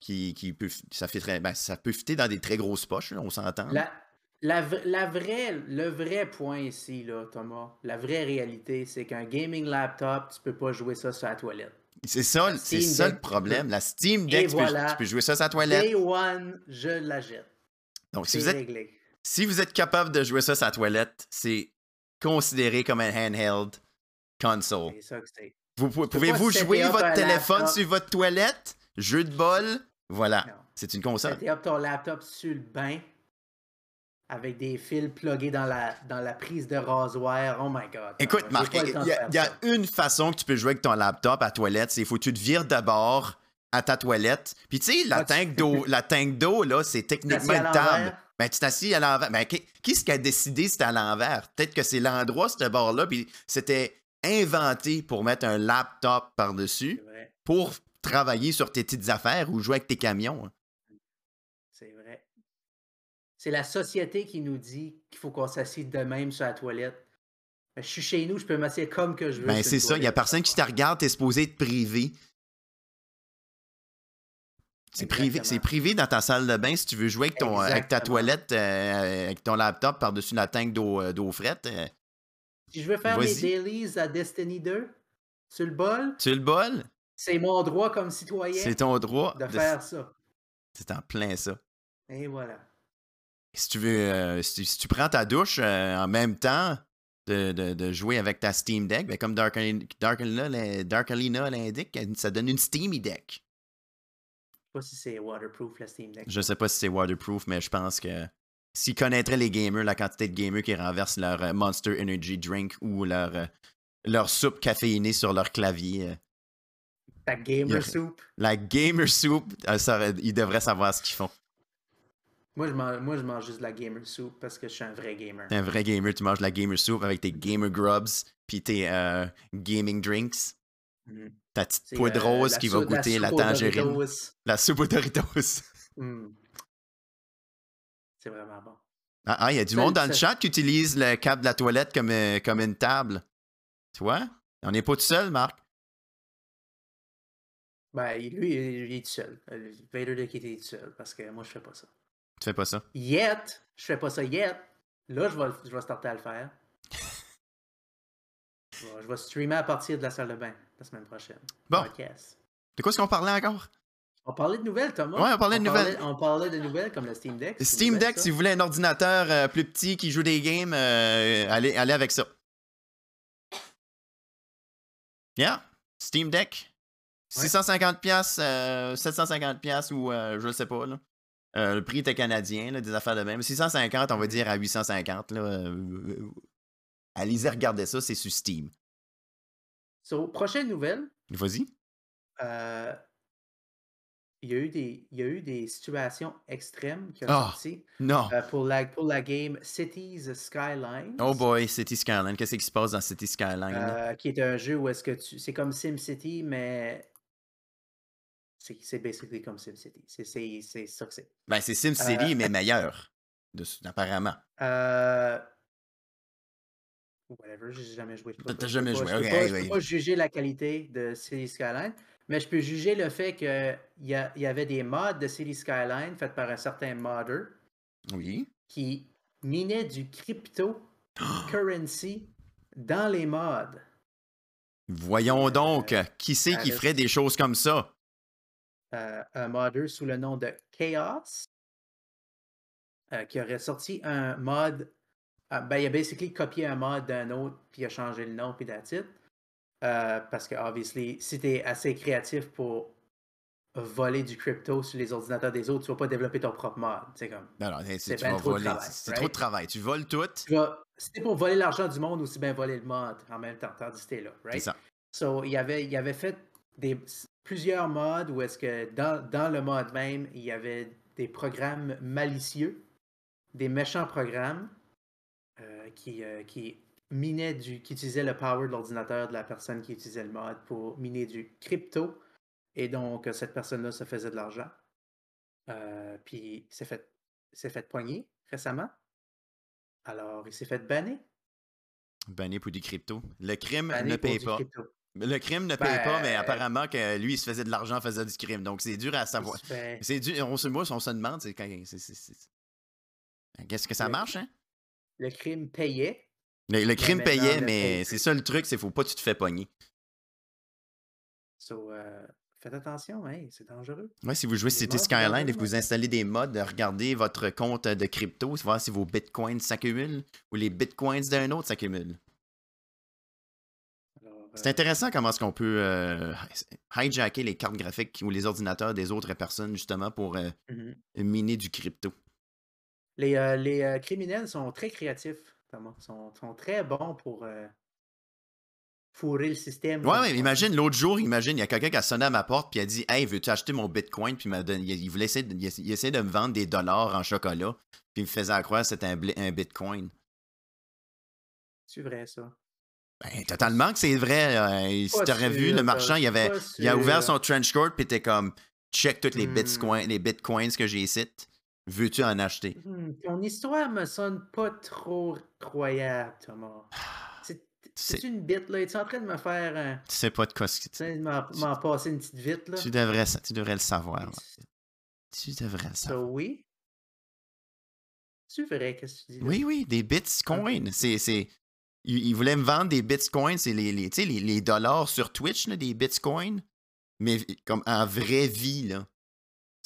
qui, qui peut, ça, fait ben, ça peut fitter dans des très grosses poches, on s'entend. La, vraie, le vrai point ici, là, Thomas, la vraie réalité, c'est qu'un gaming laptop, tu peux pas jouer ça sur la toilette. C'est ça, c'est Steam ça le problème. La Steam Deck, tu, peux, voilà. tu peux jouer ça sur la toilette. Day one, je la jette. Donc, si vous, êtes, réglé. si vous êtes capable de jouer ça sur la toilette, c'est considéré comme un handheld console. C'est ça que c'est. Vous pouvez-vous jouer votre téléphone laptop. sur votre toilette? Jeu de bol? Voilà. C'est une console. Up ton laptop sur le bain avec des fils plugués dans la, dans la prise de rasoir. Oh my god. Écoute, Marc, il y, a- y une façon que tu peux jouer avec ton laptop à toilette, c'est il faut que tu te vires d'abord à ta toilette. Puis tu sais, la Ah, tank d'eau, la tank d'eau, là, c'est techniquement une table. Ben, tu t'assis à l'envers. Ben, qui, qui est-ce qui a décidé c'était à l'envers? Peut-être que c'est l'endroit, ce bord-là, puis c'était inventé pour mettre un laptop par-dessus pour travailler sur tes petites affaires ou jouer avec tes camions. C'est la société qui nous dit qu'il faut qu'on s'assied de même sur la toilette. Ben, Je suis chez nous, je peux m'asseoir comme que je veux. Ben, c'est ça. Il y a personne qui te regarde, t'es supposé être privé. C'est privé, c'est privé dans ta salle de bain si tu veux jouer avec, ton, avec ta toilette, euh, avec ton laptop par-dessus la tank d'eau euh, frette. euh, Si je veux faire mes dailies à Destiny 2 sur le bol, tu le bol, c'est mon droit comme citoyen c'est ton droit. de de- faire ça. C'est en plein ça. Et voilà. Si tu veux, euh, si, si tu prends ta douche euh, en même temps de, de- de jouer avec ta Steam Deck, ben comme Dark, Dark, Dark l'indique, ça donne une Steamy Deck. Je sais pas si c'est waterproof la Steam Deck. Je sais pas si c'est waterproof, mais je pense que s'ils connaîtraient les gamers, la quantité de gamers qui renversent leur euh, Monster Energy Drink ou leur, leur soupe caféinée sur leur clavier, Ta gamer soup. la Gamer Soup, euh, ça ils devraient savoir ce qu'ils font. Moi je, mange, moi, je mange juste de la gamer soup parce que je suis un vrai gamer. T'es un vrai gamer, tu manges la Gamer Soup avec tes Gamer Grubs puis tes euh, Gaming Drinks. Mhm. Ta petite poudre euh, rose la qui va soupe- la goûter la, aux tangerine. Doritos. La soupe aux Doritos. Mm. C'est vraiment bon. Ah, ah, il y a du monde dans le chat qui utilise le câble de la toilette comme, euh, comme une table. Tu vois? On n'est pas tout seul, Marc. Ben, lui, il est tout seul. Vader Dick était tout seul parce que moi, je fais pas ça. Tu fais pas ça? Yet, je fais pas ça yet. Là, je vais, le- je vais starter à le faire. Je vais, je vais streamer à partir de la salle de bain la semaine prochaine. Bon. Podcast. De quoi est-ce qu'on parlait encore? On parlait de nouvelles, Thomas. Ouais, on parlait de nouvelles. on parlait de nouvelles comme le Steam Deck. Steam Deck, ça. si vous voulez un ordinateur euh, plus petit qui joue des games, euh, allez, allez avec ça. Yeah, Steam Deck. Ouais. 650 pièces, 750 pièces ou euh, je sais pas là. Euh, le prix était canadien, là, des affaires de même. 650, on va dire à 850 là. euh, euh, allez-y regarder ça, c'est sur Steam. So, prochaine nouvelle. Vas-y. euh, il, y a eu des, il y a eu des situations extrêmes qui ont Ah. sorti Non. pour, la, pour la game Cities Skylines. Oh boy, City Skyline. Qu'est-ce qui se passe dans City Skyline? là? Euh, qui est un jeu où est-ce que tu. C'est comme SimCity, mais. C'est basically comme SimCity. C'est- ça que c'est. Ben, c'est SimCity, euh, mais meilleur. de- apparemment. Euh... Whatever, j'ai jamais joué. T'as- jamais pas- joué, Je ok, peux, pas, je peux pas juger la qualité de City Skyline, mais je peux juger le fait qu'il y, a- y avait des mods de City Skyline faits par un certain modder Oui. qui minait du cryptocurrency dans les mods. Voyons donc, Euh, qui c'est qui ferait des choses comme ça? Euh, un modder sous le nom de Chaos euh, qui aurait sorti un mod. euh, ben, il a basically copié un mod d'un autre, puis il a changé le nom, puis that's it. Euh, parce que, obviously, si tu es assez créatif pour voler du crypto sur les ordinateurs des autres, tu vas pas développer ton propre mod. C'est comme. Non, non, c'est, C'est ben trop de voler. travail, c'est right? trop de travail. Tu voles tout. T'es pour voler l'argent du monde, aussi bien voler le mod en même temps, tandis que t'es là, C'est right? ça. So, il avait, il avait fait des, plusieurs modes où est-ce que dans, dans le mode même, il y avait des programmes malicieux, des méchants programmes euh, qui, euh, qui minaient du, qui utilisaient le power de l'ordinateur de la personne qui utilisait le mode pour miner du crypto. Et donc, cette personne-là se faisait de l'argent. Euh, puis, il s'est fait, s'est fait poigner récemment. Alors, il s'est fait banner. Banné pour du crypto. Le crime Banner ne paye pas. crypto. Le crime ne paye pas, mais Ben- apparemment que lui, il se faisait de l'argent, faisait du crime. Donc, c'est dur à savoir. C'est dur. On se, moi, on se demande, c'est quand. Qu'est-ce que ça Le- marche, hein? Le crime payait. Le, le crime payait, le mais paye c'est ça le truc, c'est faut pas que tu te fais pogner. So, euh, faites attention, hein, c'est dangereux. Ouais, si vous jouez City Skyline et que vous installez des mods, regardez votre compte de crypto, voir si vos bitcoins s'accumulent ou les bitcoins d'un autre s'accumulent. C'est intéressant comment est-ce qu'on peut euh, hijacker les cartes graphiques ou les ordinateurs des autres personnes justement pour euh, Mhm. miner du crypto. Les, euh, les criminels sont très créatifs, Thomas. sont, sont très bons pour fourrer le système. Ouais, on imagine, l'autre jour, imagine, il y a quelqu'un qui a sonné à ma porte puis a dit Hey, veux-tu acheter mon bitcoin? Puis il, donné- voulait essayer de, il essa- il essayait de me vendre des dollars en chocolat. Puis il me faisait croire que c'était un bitcoin. C'est vrai, ça. Ben, totalement que c'est vrai. euh, si t'aurais vu, le marchand, il, avait, il a ouvert son trench coat puis t'es comme Check tous les, Hmm. bitcoins, les bitcoins que j'ai ici. Veux-tu en acheter? Hmm, ton histoire me sonne pas trop croyable, Thomas. C'est C'est- une bite, là? Es-tu en train de me faire un. Tu sais pas de quoi ce que Tu m'en passer une petite vite, là? tu devrais, tu devrais le savoir. Tu devrais le Ça, savoir. oui. C'est vrai, qu'est-ce que tu dis? là? Oui, oui, des bitcoins. C'est, c'est... Il, il voulait me vendre des bitcoins, c'est les, les, les, les dollars sur Twitch, là, des bitcoins. Mais comme en vraie vie, là.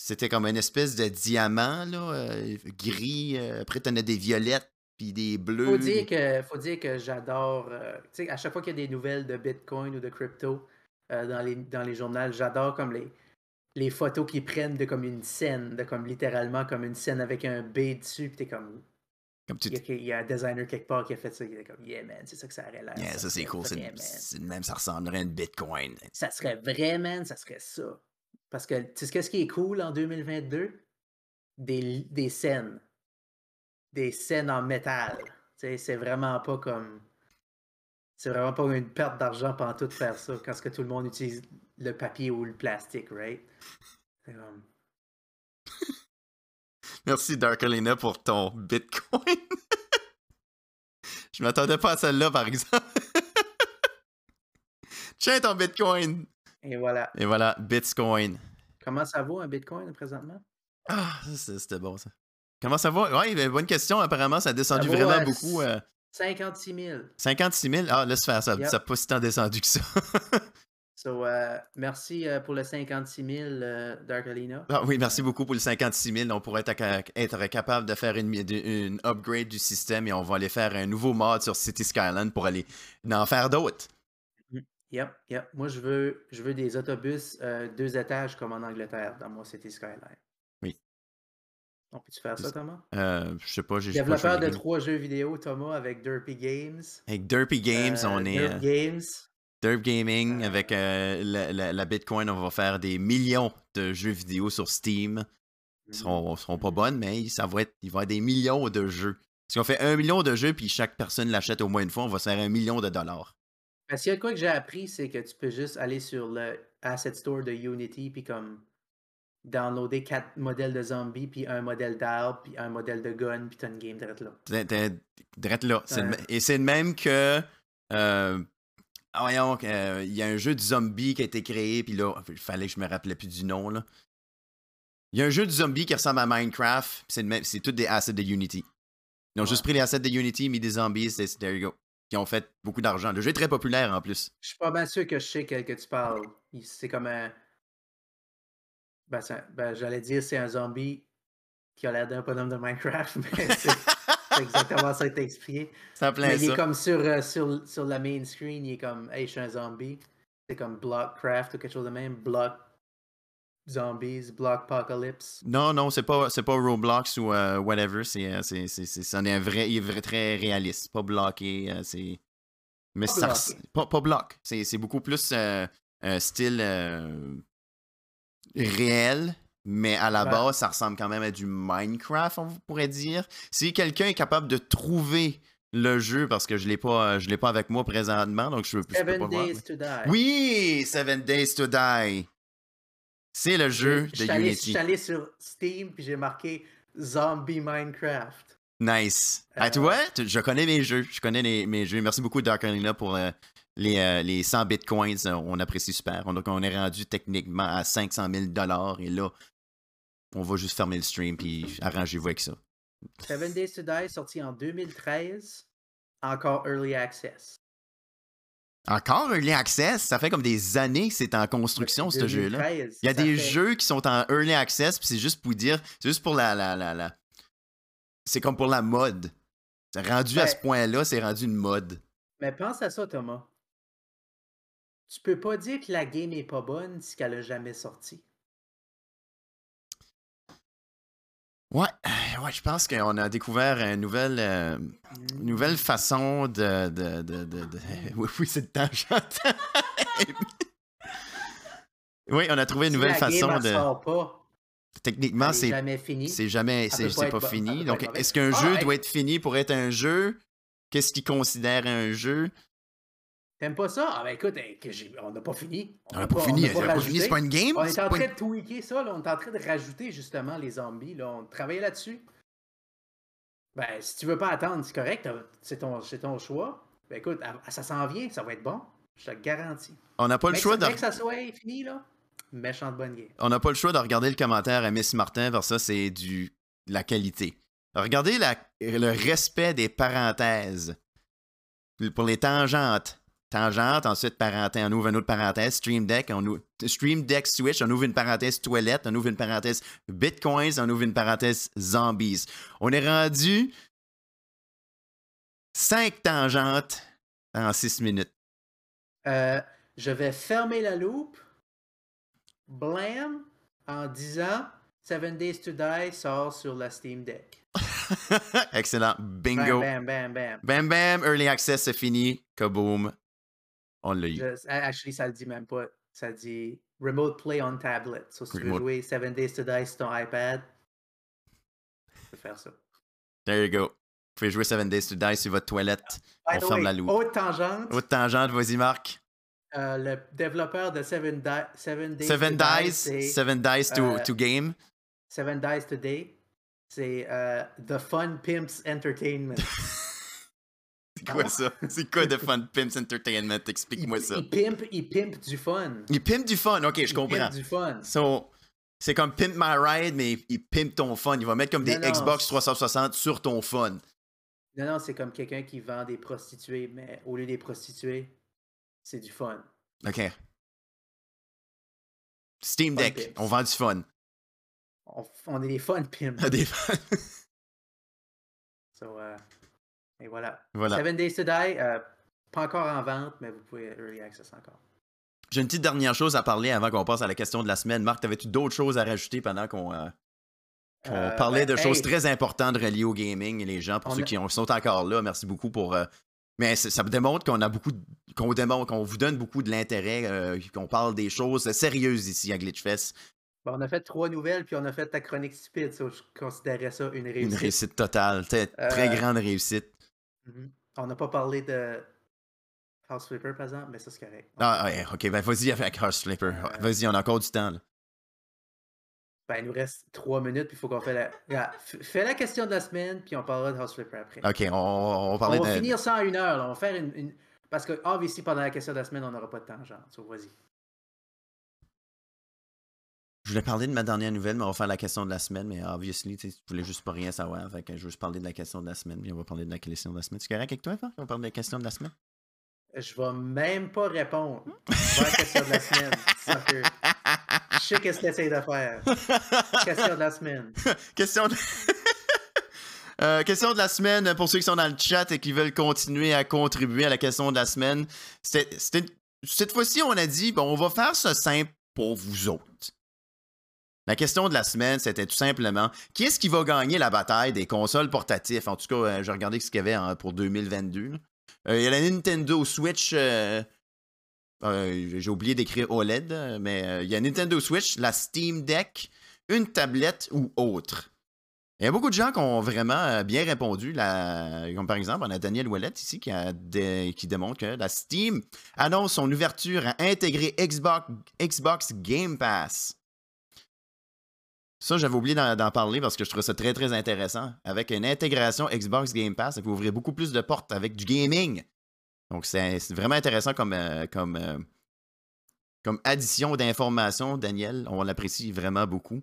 C'était comme une espèce de diamant, là, euh, gris. euh, après, t'en as des violettes, puis des bleus. Faut dire que, faut dire que j'adore. euh, tu sais, à chaque fois qu'il y a des nouvelles de Bitcoin ou de crypto dans, les, dans les journaux, j'adore comme les, les photos qu'ils prennent de comme une scène, de comme littéralement comme une scène avec un B dessus, puis t'es comme. Comme tu Il y, a, il y a un designer quelque part qui a fait ça, il est comme, yeah man, c'est ça que ça aurait l'air. Yeah, ça, c'est cool. C'est, même, ça ressemblerait à une bitcoin. Ça serait vrai, man, ça serait ça. Parce que, tu sais, qu'est-ce qui est cool en 2022? Des, des scènes. Des scènes en métal. Tu sais, c'est vraiment pas comme. C'est vraiment pas une perte d'argent pendant tout faire ça, quand ce que tout le monde utilise le papier ou le plastique, right? C'est comme- Merci, Dark Elena, pour ton bitcoin. Je m'attendais pas à celle-là, par exemple. Tiens ton bitcoin. Et voilà. Et voilà, Bitcoin. Comment ça vaut un bitcoin présentement? Ah, c'était bon ça. Comment ça va? Ouais, ben, bonne question. Apparemment, ça a descendu Ça vaut, vraiment euh, beaucoup. euh, 56 000. 56 000. Ah, laisse faire ça. Yep. Ça n'a pas si tant descendu que ça. So, euh, merci euh, pour le 56 000, euh, Dark Alina. Ah oui, merci beaucoup pour le 56 000. On pourrait être, ca- être capable de faire une, une upgrade du système et on va aller faire un nouveau mod sur City Skyline pour aller en faire d'autres. Yep, yep. Moi, je veux, je veux des autobus euh, deux étages comme en Angleterre dans mon City Skyline. Oui. On peut-tu faire ça, Thomas? Euh, je sais pas, j'ai pas Développeur de trois jeux vidéo, Thomas, avec Derpy Games. Avec Derpy Games, on est. Derp euh, Games. Derp Gaming, Euh, avec euh, la, la- la Bitcoin, on va faire des millions de jeux vidéo sur Steam. Ils seront, seront pas bonnes, mais ça va être, il va y avoir des millions de jeux. Si on fait un million de jeux, puis chaque personne l'achète au moins une fois, on va se faire un million de dollars. Parce qu'il y a quoi que j'ai appris, c'est que tu peux juste aller sur le Asset Store de Unity, puis comme downloader quatre modèles de zombies, puis un modèle d'arbre, puis un modèle de gun, puis t'as une game direct là. Direct là. Et c'est le même que. euh, ah, voyons, euh, il y a un jeu de zombie qui a été créé, puis là, il fallait que je me rappelais plus du nom. là. Il y a un jeu de zombie qui ressemble à Minecraft, c'est tous des assets de Unity. Ils ont Ouais. juste pris les assets de Unity, mis des zombies, c'est there you go. Qui ont fait beaucoup d'argent. Le jeu est très populaire en plus. Je suis pas bien sûr que je sais quel que tu parles. C'est comme un. Ben, ben, j'allais dire c'est un zombie qui a l'air d'un bonhomme de Minecraft, mais c'est c'est exactement ça que t'as expliqué. Ça plein Mais il est comme sur, euh, sur, sur la main screen, il est comme Hey, je suis un zombie. C'est comme Blockcraft ou quelque chose de même. Block Zombies, Block Apocalypse. Non, non, c'est pas, c'est pas Roblox ou euh, whatever. C'est, euh, c'est, c'est, c'est- c'en est un vrai, il est vrai, très réaliste. Pas bloqué. euh, c'est... Mais Pas ça bloqué. pas, pas bloc. C'est, c'est beaucoup plus style réel. Mais à la Ouais. base, ça ressemble quand même à du Minecraft, on pourrait dire. Si quelqu'un est capable de trouver le jeu, parce que je l'ai pas, euh, je l'ai pas avec moi présentement, donc je, je peux pas Seven voir. Days to Die. Oui, Seven Days to Die. C'est le jeu Je de suis allé, je Unity. suis allé sur Steam puis j'ai marqué Zombie Minecraft. Nice. Ah, Euh, tu vois, tu- je connais mes jeux. Je connais les- mes jeux. Merci beaucoup, Dark Arena, pour euh, les, euh, les 100 bitcoins. Euh, On apprécie super. On- Donc, on est rendu techniquement à 500 000 Et là, on va juste fermer le stream puis arrangez-vous avec ça. Seven Days to Die, sorti en 2013, encore Early Access. Encore Early Access? Ça fait comme des années que c'est en construction, ce jeu-là. 2013, Il y a des fait- jeux qui sont en Early Access, puis c'est juste pour dire, c'est juste pour la... la, la, la- C'est comme pour la mode. Rendu à ce point-là, c'est rendu une mode. Mais pense à ça, Thomas. Tu peux pas dire que la game est pas bonne si qu'elle a jamais sorti. Ouais, ouais, je pense qu'on a découvert une nouvelle, euh, une nouvelle façon de. de, de, Oui, oui, c'est tangente. oui, on a trouvé une nouvelle la façon game, de. sort pas, Techniquement, c'est jamais finie. c'est jamais, Elle c'est c'est pas pas, fini. Donc, est-ce qu'un jeu Ah, doit être fini pour être un jeu? Qu'est-ce qu'il considère un jeu? T'aimes pas ça? Ah ben écoute, j'ai- on n'a pas fini. On n'a pas fini, on n'a pas fini, c'est pas une game. On est en pas train une- de tweaker ça, là. on est en train de rajouter justement les zombies. Là. On travaillait là-dessus. Ben, si tu veux pas attendre, c'est correct, c'est ton, ton choix. Ben écoute, ça s'en vient, ça va être bon. Je te le garantis. On n'a pas le Mais choix de que ça soit fini, là, méchante bonne game. on n'a pas le choix de regarder le commentaire à Miss Martin vers ça, c'est du de la qualité. Regardez la- le respect des parenthèses. Pour les tangentes. Tangente, ensuite parenthèse, on ouvre une autre parenthèse, Stream Deck, on ouvre, Stream Deck Switch, on ouvre une parenthèse toilette, on ouvre une parenthèse Bitcoins, on ouvre une parenthèse Zombies. On est rendu 5 tangentes en 6 minutes. Euh, je vais fermer la loupe. Blam en disant Seven Days to Die sort sur la Steam Deck. Excellent. Bingo. Bam, bam, bam, bam. Bam bam, Early Access, c'est fini. Kaboom. On l'a eu. Je- actually, ça le dit même pas. Ça dit Remote Play on Tablet. So, si tu veux Remote. jouer Seven Days to Die sur ton iPad, tu peux faire ça. There you go. Vous pouvez jouer Seven Days to Die sur votre toilette. By On ferme way, la loupe. Haute tangente, Autre tangente, vas-y Marc. euh, le développeur de Seven, Di- Seven Days Seven to Die, Dies, c'est Seven Dies to, euh, to Game. Seven Dies Today, c'est euh, The Fun Pimps Entertainment. C'est quoi ça? C'est quoi de Fun Pimps Entertainment? il, Explique-moi ça. il pimp, il pimp du fun. Il pimpe du fun, ok, je Il comprends. pimp du fun. So, c'est comme Pimp My Ride, mais il pimpe ton fun. Il va mettre comme des Non, Xbox c'est- 360 sur ton fun. Non, non, c'est comme quelqu'un qui vend des prostituées, mais au lieu des prostituées, c'est du fun. Ok. Steam Fun Deck, Pimps. on vend du fun. On, on est des fun pimps. Des fun. So, euh, et voilà. voilà. Seven Days to Die, euh, pas encore en vente, mais vous pouvez early access encore. J'ai une petite dernière chose à parler avant qu'on passe à la question de la semaine. Marc, t'avais-tu d'autres choses à rajouter pendant qu'on euh, Euh, parlait ben, de choses très importantes reliées au gaming et les gens, pour ceux a- qui ont- sont encore là, merci beaucoup pour. euh, mais ça démontre qu'on a beaucoup, qu'on démontre, qu'on vous donne beaucoup de l'intérêt, qu'on parle des choses sérieuses ici à Glitchfest. bon, on a fait trois nouvelles, puis on a fait ta chronique stupide. so je considérais ça une réussite. Une réussite totale, très, grande réussite. Mhm. On n'a pas parlé de House Flipper, par exemple, mais ça, c'est correct. Ah, ouais, ok, ben vas-y avec House Flipper. Euh, Vas-y, on a encore du temps. là. Ben, il nous reste trois minutes, puis il faut qu'on fait la... Fais la question de la semaine, puis on parlera de House Flipper après. Ok, on, on on parlait va finir ça en une heure. là. On va faire une... une- Parce que, obviously, pendant la question de la semaine, on n'aura pas de temps, genre. So, vas-y. Je voulais parler de ma dernière nouvelle, mais on va faire la question de la semaine. Mais obviously, tu voulais juste pas rien savoir. Fait que je veux juste parler de la question de la semaine, puis on va parler de la question de la semaine. Tu correct avec toi, Marc? On parle de la question de la semaine? Je vais même pas répondre. La question de la semaine. Je sais qu'est-ce que tu essaies de faire. Question de la semaine. question de... Euh, question de la semaine pour ceux qui sont dans le chat et qui veulent continuer à contribuer à la question de la semaine. Cette fois-ci, on a dit, bon, on va faire ça simple pour vous autres. La question de la semaine, c'était tout simplement qui est-ce qui va gagner la bataille des consoles portatives? En tout cas, euh, j'ai regardé ce qu'il y avait hein, pour 2022. là. Euh, Il y a la Nintendo Switch. euh, j'ai oublié d'écrire OLED, mais il y a Nintendo Switch, la Steam Deck, une tablette ou autre. Il y a beaucoup de gens qui ont vraiment bien répondu. par exemple, on a Daniel Ouellet ici qui, démontre que la Steam annonce son ouverture à intégrer Xbox Game Pass. Ça, j'avais oublié d'en parler parce que je trouve ça très, très intéressant. Avec une intégration Xbox Game Pass, ça peut ouvrir beaucoup plus de portes avec du gaming. Donc, c'est vraiment intéressant comme, euh, comme, euh, comme addition d'informations, Daniel. On l'apprécie vraiment beaucoup.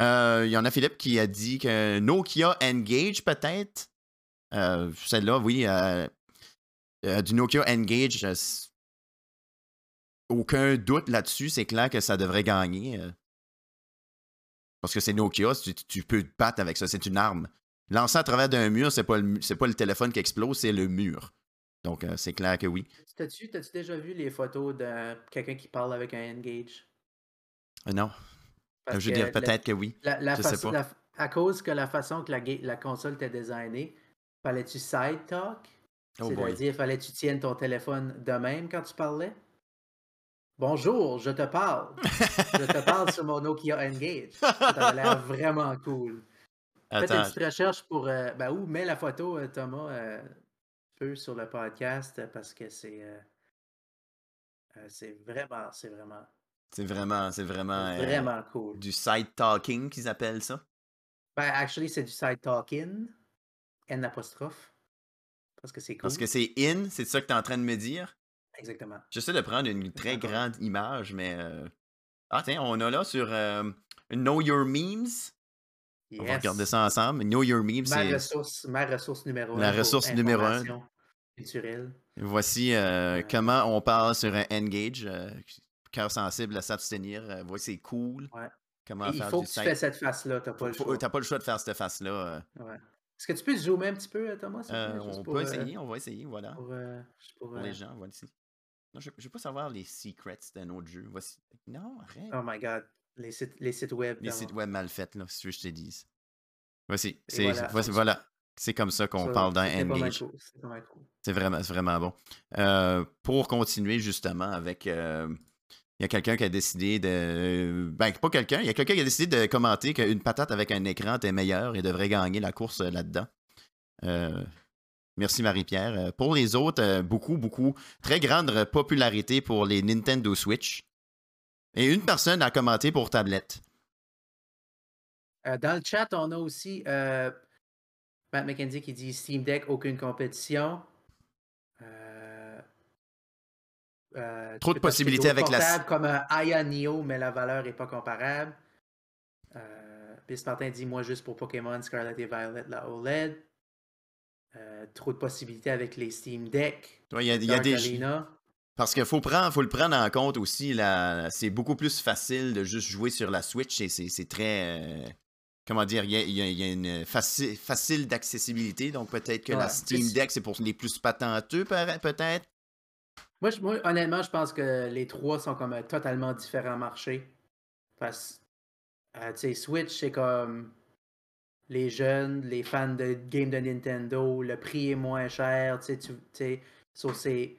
Euh, Il y en a Philippe qui a dit que Nokia Engage, peut-être? Celle-là, oui. du Nokia Engage, aucun doute là-dessus. C'est clair que ça devrait gagner. Parce que c'est Nokia, tu, tu peux te battre avec ça. C'est une arme. Lancer à travers d'un mur, c'est pas, le c'est pas le téléphone qui explose, c'est le mur. Donc, euh, c'est clair que oui. T'as-tu t'as-tu déjà vu les photos de quelqu'un qui parle avec un Engage? Euh, non. Parce je veux dire, la- peut-être que oui. La, la Je sais pas. à cause que la façon que la, console était designée, fallait-tu side talk? Oh. C'est-à-dire, fallait-tu tiennes ton téléphone de même quand tu parlais? Bonjour, je te parle. je te parle sur mon Nokia Engage. Ça avait l'air vraiment cool. Faites une petite recherche pour. euh, ben, où mets la photo, euh, Thomas, euh, peu sur le podcast parce que c'est. euh, euh, c'est vraiment, c'est vraiment, c'est vraiment, c'est vraiment, vraiment cool. du side talking qu'ils appellent ça? Ben, actually, c'est du side talking, N apostrophe. Parce que c'est cool. Parce que c'est in, c'est ça que tu es en train de me dire? Exactement. J'essaie de prendre une très grande image, mais. euh, Ah, tiens, on a là sur euh, Know Your Memes. On va regarder ça ensemble. Know Your Memes, Ma ressource, ma ressource numéro un. La ressource numéro un. Culturelle. Voici euh, comment on parle sur un Engage. cœur sensible à s'abstenir. voici, c'est cool. Ouais. Comment il faire faut que tu fais cette face-là, t'as pas le choix. T'as pas le choix de faire cette face-là. Ouais. Est-ce que tu peux zoomer un petit peu, Thomas? Euh, on pour, peut euh, essayer, on va essayer, voilà. Pour, euh, juste pour, Pour les gens, voilà ici. Non, je, je veux pas savoir les secrets d'un autre jeu. Voici. Non, arrête. Oh my god. Les sites, les sites web. les sites web mal faits, là, si tu veux que je te dise. Voici. C'est voilà. voici- voilà. C'est comme ça qu'on parle mal Engage. cool. C'est vraiment, c'est vraiment bon. Euh, pour continuer justement avec. euh, il y a quelqu'un qui a décidé de. Ben, pas quelqu'un. Il y a quelqu'un qui a décidé de commenter qu'une patate avec un écran était meilleure et devrait gagner la course euh, là-dedans. Euh, merci Marie-Pierre. Euh, Pour les autres, euh, beaucoup, beaucoup. Très grande popularité pour les Nintendo Switch. Et une personne a commenté pour tablette. Euh, dans le chat, on a aussi euh, Matt McKenzie qui dit Steam Deck, aucune compétition. Euh, euh, Trop de possibilités avec la- comme un Aya Neo, mais la valeur n'est pas comparable. Euh, Bis Martin dit Moi, juste pour Pokémon Scarlet et Violet, la OLED. Euh, trop de possibilités avec les Steam Deck. Ouais, Il y a, y des. Arena. Parce qu'il faut, prendre, faut le prendre en compte aussi. C'est beaucoup plus facile de juste jouer sur la Switch. et C'est très. euh, comment dire Il y a, y une faci- facile d'accessibilité. Donc peut-être que la Steam Deck, c'est pour les plus patenteux, peut- peut-être. Moi, honnêtement, je pense que les trois sont comme un totalement différents marchés. Parce euh, tu sais, Switch, c'est comme les jeunes, les fans de games de Nintendo, le prix est moins cher, tu sais, tu tu sais, so c'est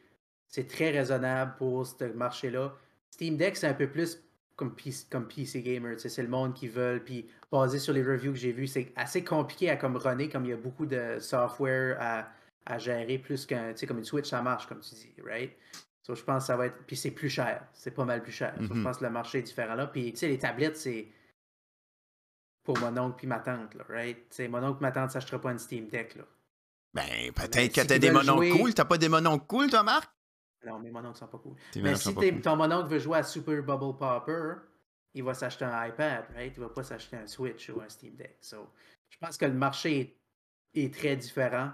c'est très raisonnable pour ce marché-là. Steam Deck, c'est un peu plus comme PC, comme PC Gamer, tu sais, c'est le monde qui veulent, puis basé sur les reviews que j'ai vus, c'est assez compliqué à comme runner, comme il y a beaucoup de software à, à gérer, plus qu'un, tu sais, comme une Switch, ça marche, comme tu dis, right? So, je pense que ça va être, puis c'est plus cher, c'est pas mal plus cher. So, je Mhm. pense que le marché est différent là, puis tu sais, les tablettes, c'est pour mon oncle puis ma tante, là, right? Tu sais, mon oncle et ma tante s'achètera pas une Steam Deck, là. Ben, peut-être que si t'as des mononcles jouer- cool. T'as pas des mononcles cool, toi, Marc? Non, mes mononcles sont pas cool. Mais si cool. ton mononcle veut jouer à Super Bubble Popper, il va s'acheter un iPad, right? Il va pas s'acheter un Switch ou un Steam Deck. So, je pense que le marché est, est très différent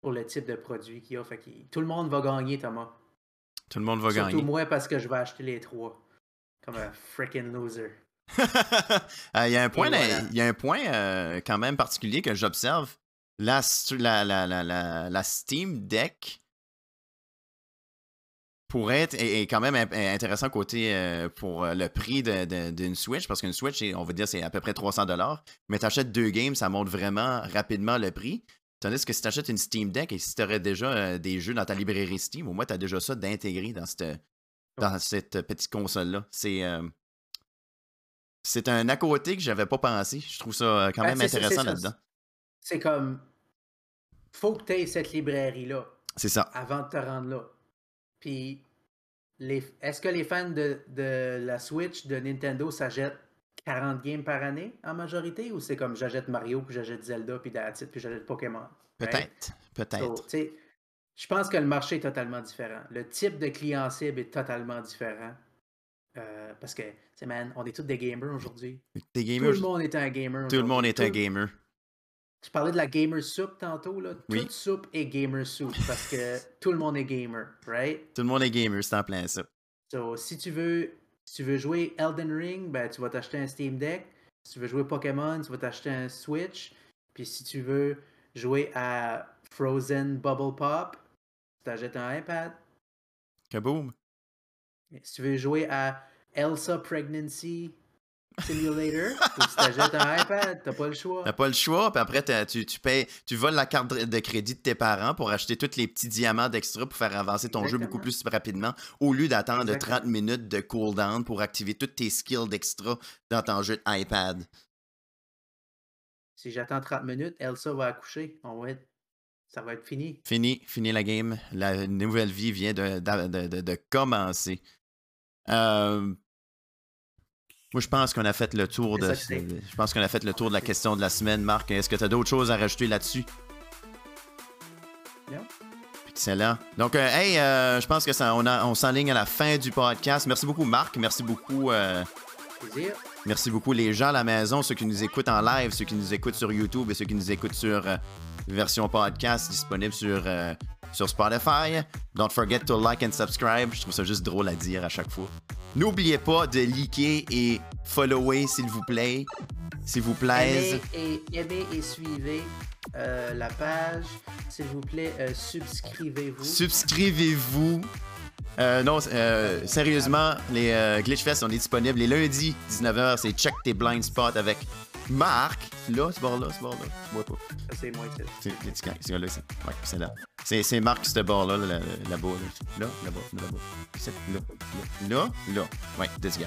pour le type de produit qu'il y a. Fait que tout le monde va gagner, Thomas. Tout le monde va Surtout gagner. moi parce que je vais acheter les trois. Comme un freaking loser. Euh, Il y a un point, voilà. il y a un point euh, quand même particulier que j'observe. La, la, la, la, Steam Deck pourrait être est, est quand même intéressant côté euh, pour le prix d'une Switch parce qu'une Switch, on va dire c'est à peu près 300 mais tu achètes deux games, ça monte vraiment rapidement le prix. Tandis que si tu achètes une Steam Deck et si tu aurais déjà euh, des jeux dans ta librairie Steam, au moins tu as déjà ça d'intégrer dans cette, dans cette petite console-là. C'est c'est un à côté que j'avais pas pensé. Je trouve ça euh, quand Ben, même intéressant là-dedans. C'est comme. Faut que tu aies cette librairie-là. C'est ça. avant de te rendre là. Puis, les... est-ce que les fans de, de la Switch de Nintendo s'achètent 40 games par année en majorité ou c'est comme j'achète Mario, puis j'achète Zelda, puis that's it, puis j'achète Pokémon? right? Peut-être. So, Peut-être. je pense que le marché est totalement différent. Le type de client cible est totalement différent. Euh, parce que, tu sais, man, on est tous des gamers aujourd'hui. Des Tout gamers. le monde est un gamer. Tout le monde est un Tout- gamer. Tu parlais de la gamer soup tantôt, là. Oui. Toute soupe est gamer soup parce que tout le monde est gamer, right? Tout le monde est gamer, c'est en plein ça. So, si tu veux, si tu veux jouer Elden Ring, ben, tu vas t'acheter un Steam Deck. Si tu veux jouer Pokémon, tu vas t'acheter un Switch. Puis si tu veux jouer à Frozen Bubble Pop, t'achètes un iPad. Kaboom. Si tu veux jouer à Elsa Pregnancy Simulator, faut que tu t'achètes un iPad. T'as pas le choix. T'as pas le choix, puis après, tu, tu payes, tu voles la carte de crédit de tes parents pour acheter tous les petits diamants d'extra pour faire avancer ton jeu beaucoup plus rapidement, au lieu d'attendre Exactement. 30 minutes de cooldown pour activer tous tes skills d'extra dans ton jeu iPad. Si j'attends 30 minutes, Elsa va accoucher. On va être... Ça va être fini. Fini, fini la game. La nouvelle vie vient de- de- de commencer. Euh, moi, je pense qu'on a fait le tour de. Je pense qu'on a fait le tour de la question de la semaine, Marc. Est-ce que tu as d'autres choses à rajouter là-dessus? Excellent. Donc, euh, hey, euh, je pense que ça, on, a- on s'enligne à la fin du podcast. Merci beaucoup, Marc. Merci beaucoup. euh, Plaisir. Merci beaucoup les gens à la maison, ceux qui nous écoutent en live, ceux qui nous écoutent sur YouTube et ceux qui nous écoutent sur version podcast disponible sur, euh, sur Spotify. Don't forget to like and subscribe. Je trouve ça juste drôle à dire à chaque fois. N'oubliez pas de liker et follower, s'il vous plaît. S'il vous plaise. Aimez et, aimez et suivez euh, la page. S'il vous plaît, euh, subscrivez-vous. Subscrivez-vous. Euh, non, euh, sérieusement, les euh, Glitchfest, on est disponible les lundis, 19h. C'est Check tes blind spots avec Marc. Là, ce bord-là, ce bord-là. Vois pas. Ça, c'est moi, c'est- C'est c'est. Ouais, c'est là. C'est, Marc, ce bord-là, là, là, là-bas. Là, là, là-bas, là-bas. C'est là, là, là, là. Ouais, guy.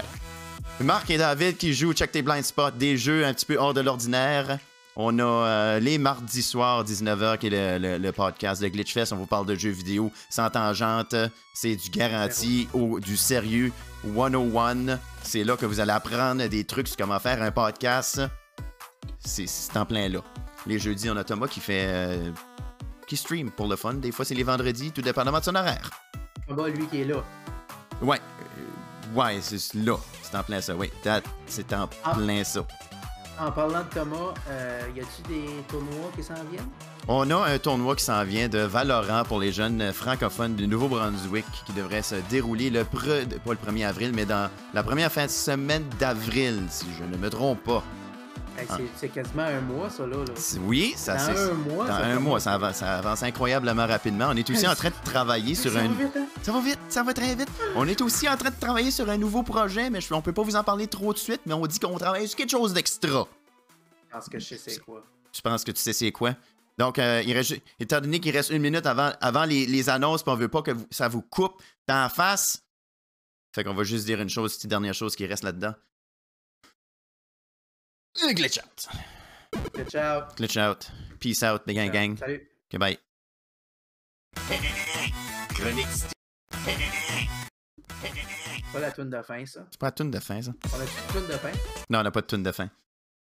Marc et David qui jouent Check tes blind spots, des jeux un petit peu hors de l'ordinaire. On a euh, les mardis soirs, 19h, qui est le, le- le podcast de Glitchfest. On vous parle de jeux vidéo sans tangente. C'est du garanti, au, du sérieux 101. C'est là que vous allez apprendre des trucs sur comment faire un podcast. C'est, en plein là. Les jeudis, on a Thomas qui fait. euh, qui stream pour le fun. Des fois, c'est les vendredis, tout dépendamment de son horaire. Bah, lui qui est là. Ouais. euh, ouais, c'est là. C'est en plein ça. Oui, c'est en Ah. plein ça. En parlant de Thomas, euh, y a-tu des tournois qui s'en viennent? On a un tournoi qui s'en vient de Valorant pour les jeunes francophones du Nouveau-Brunswick qui devrait se dérouler le pre- pas le 1er avril, mais dans la première fin de semaine d'avril, si je ne me trompe pas. Ah. c'est- quasiment un mois, ça, là. Oui, ça Dans c'est. un mois, Dans ça un mois, ça avance, ça avance incroyablement rapidement. On est aussi en train de travailler sur Ça un. va vite, hein? Ça va vite, ça va très vite. On est aussi en train de travailler sur un nouveau projet, mais je- on peut pas vous en parler trop de suite, mais on dit qu'on travaille sur quelque chose d'extra. Je pense que je sais c'est quoi? Tu penses que tu sais c'est quoi? Donc, euh, il reste, étant donné qu'il reste une minute avant, avant les, les annonces, puis on veut pas que vous- ça vous coupe d'en face, fait qu'on va juste dire une chose, petite dernière chose qui reste là-dedans. Glitch out. Ok, Ciao. Glitch out. Peace out, les gang gang. Salut. Ok, bye. Pas la tune de fin, ça. C'est pas la tune de fin, ça? On a une tune de fin? Non, on n'a pas de tune de fin.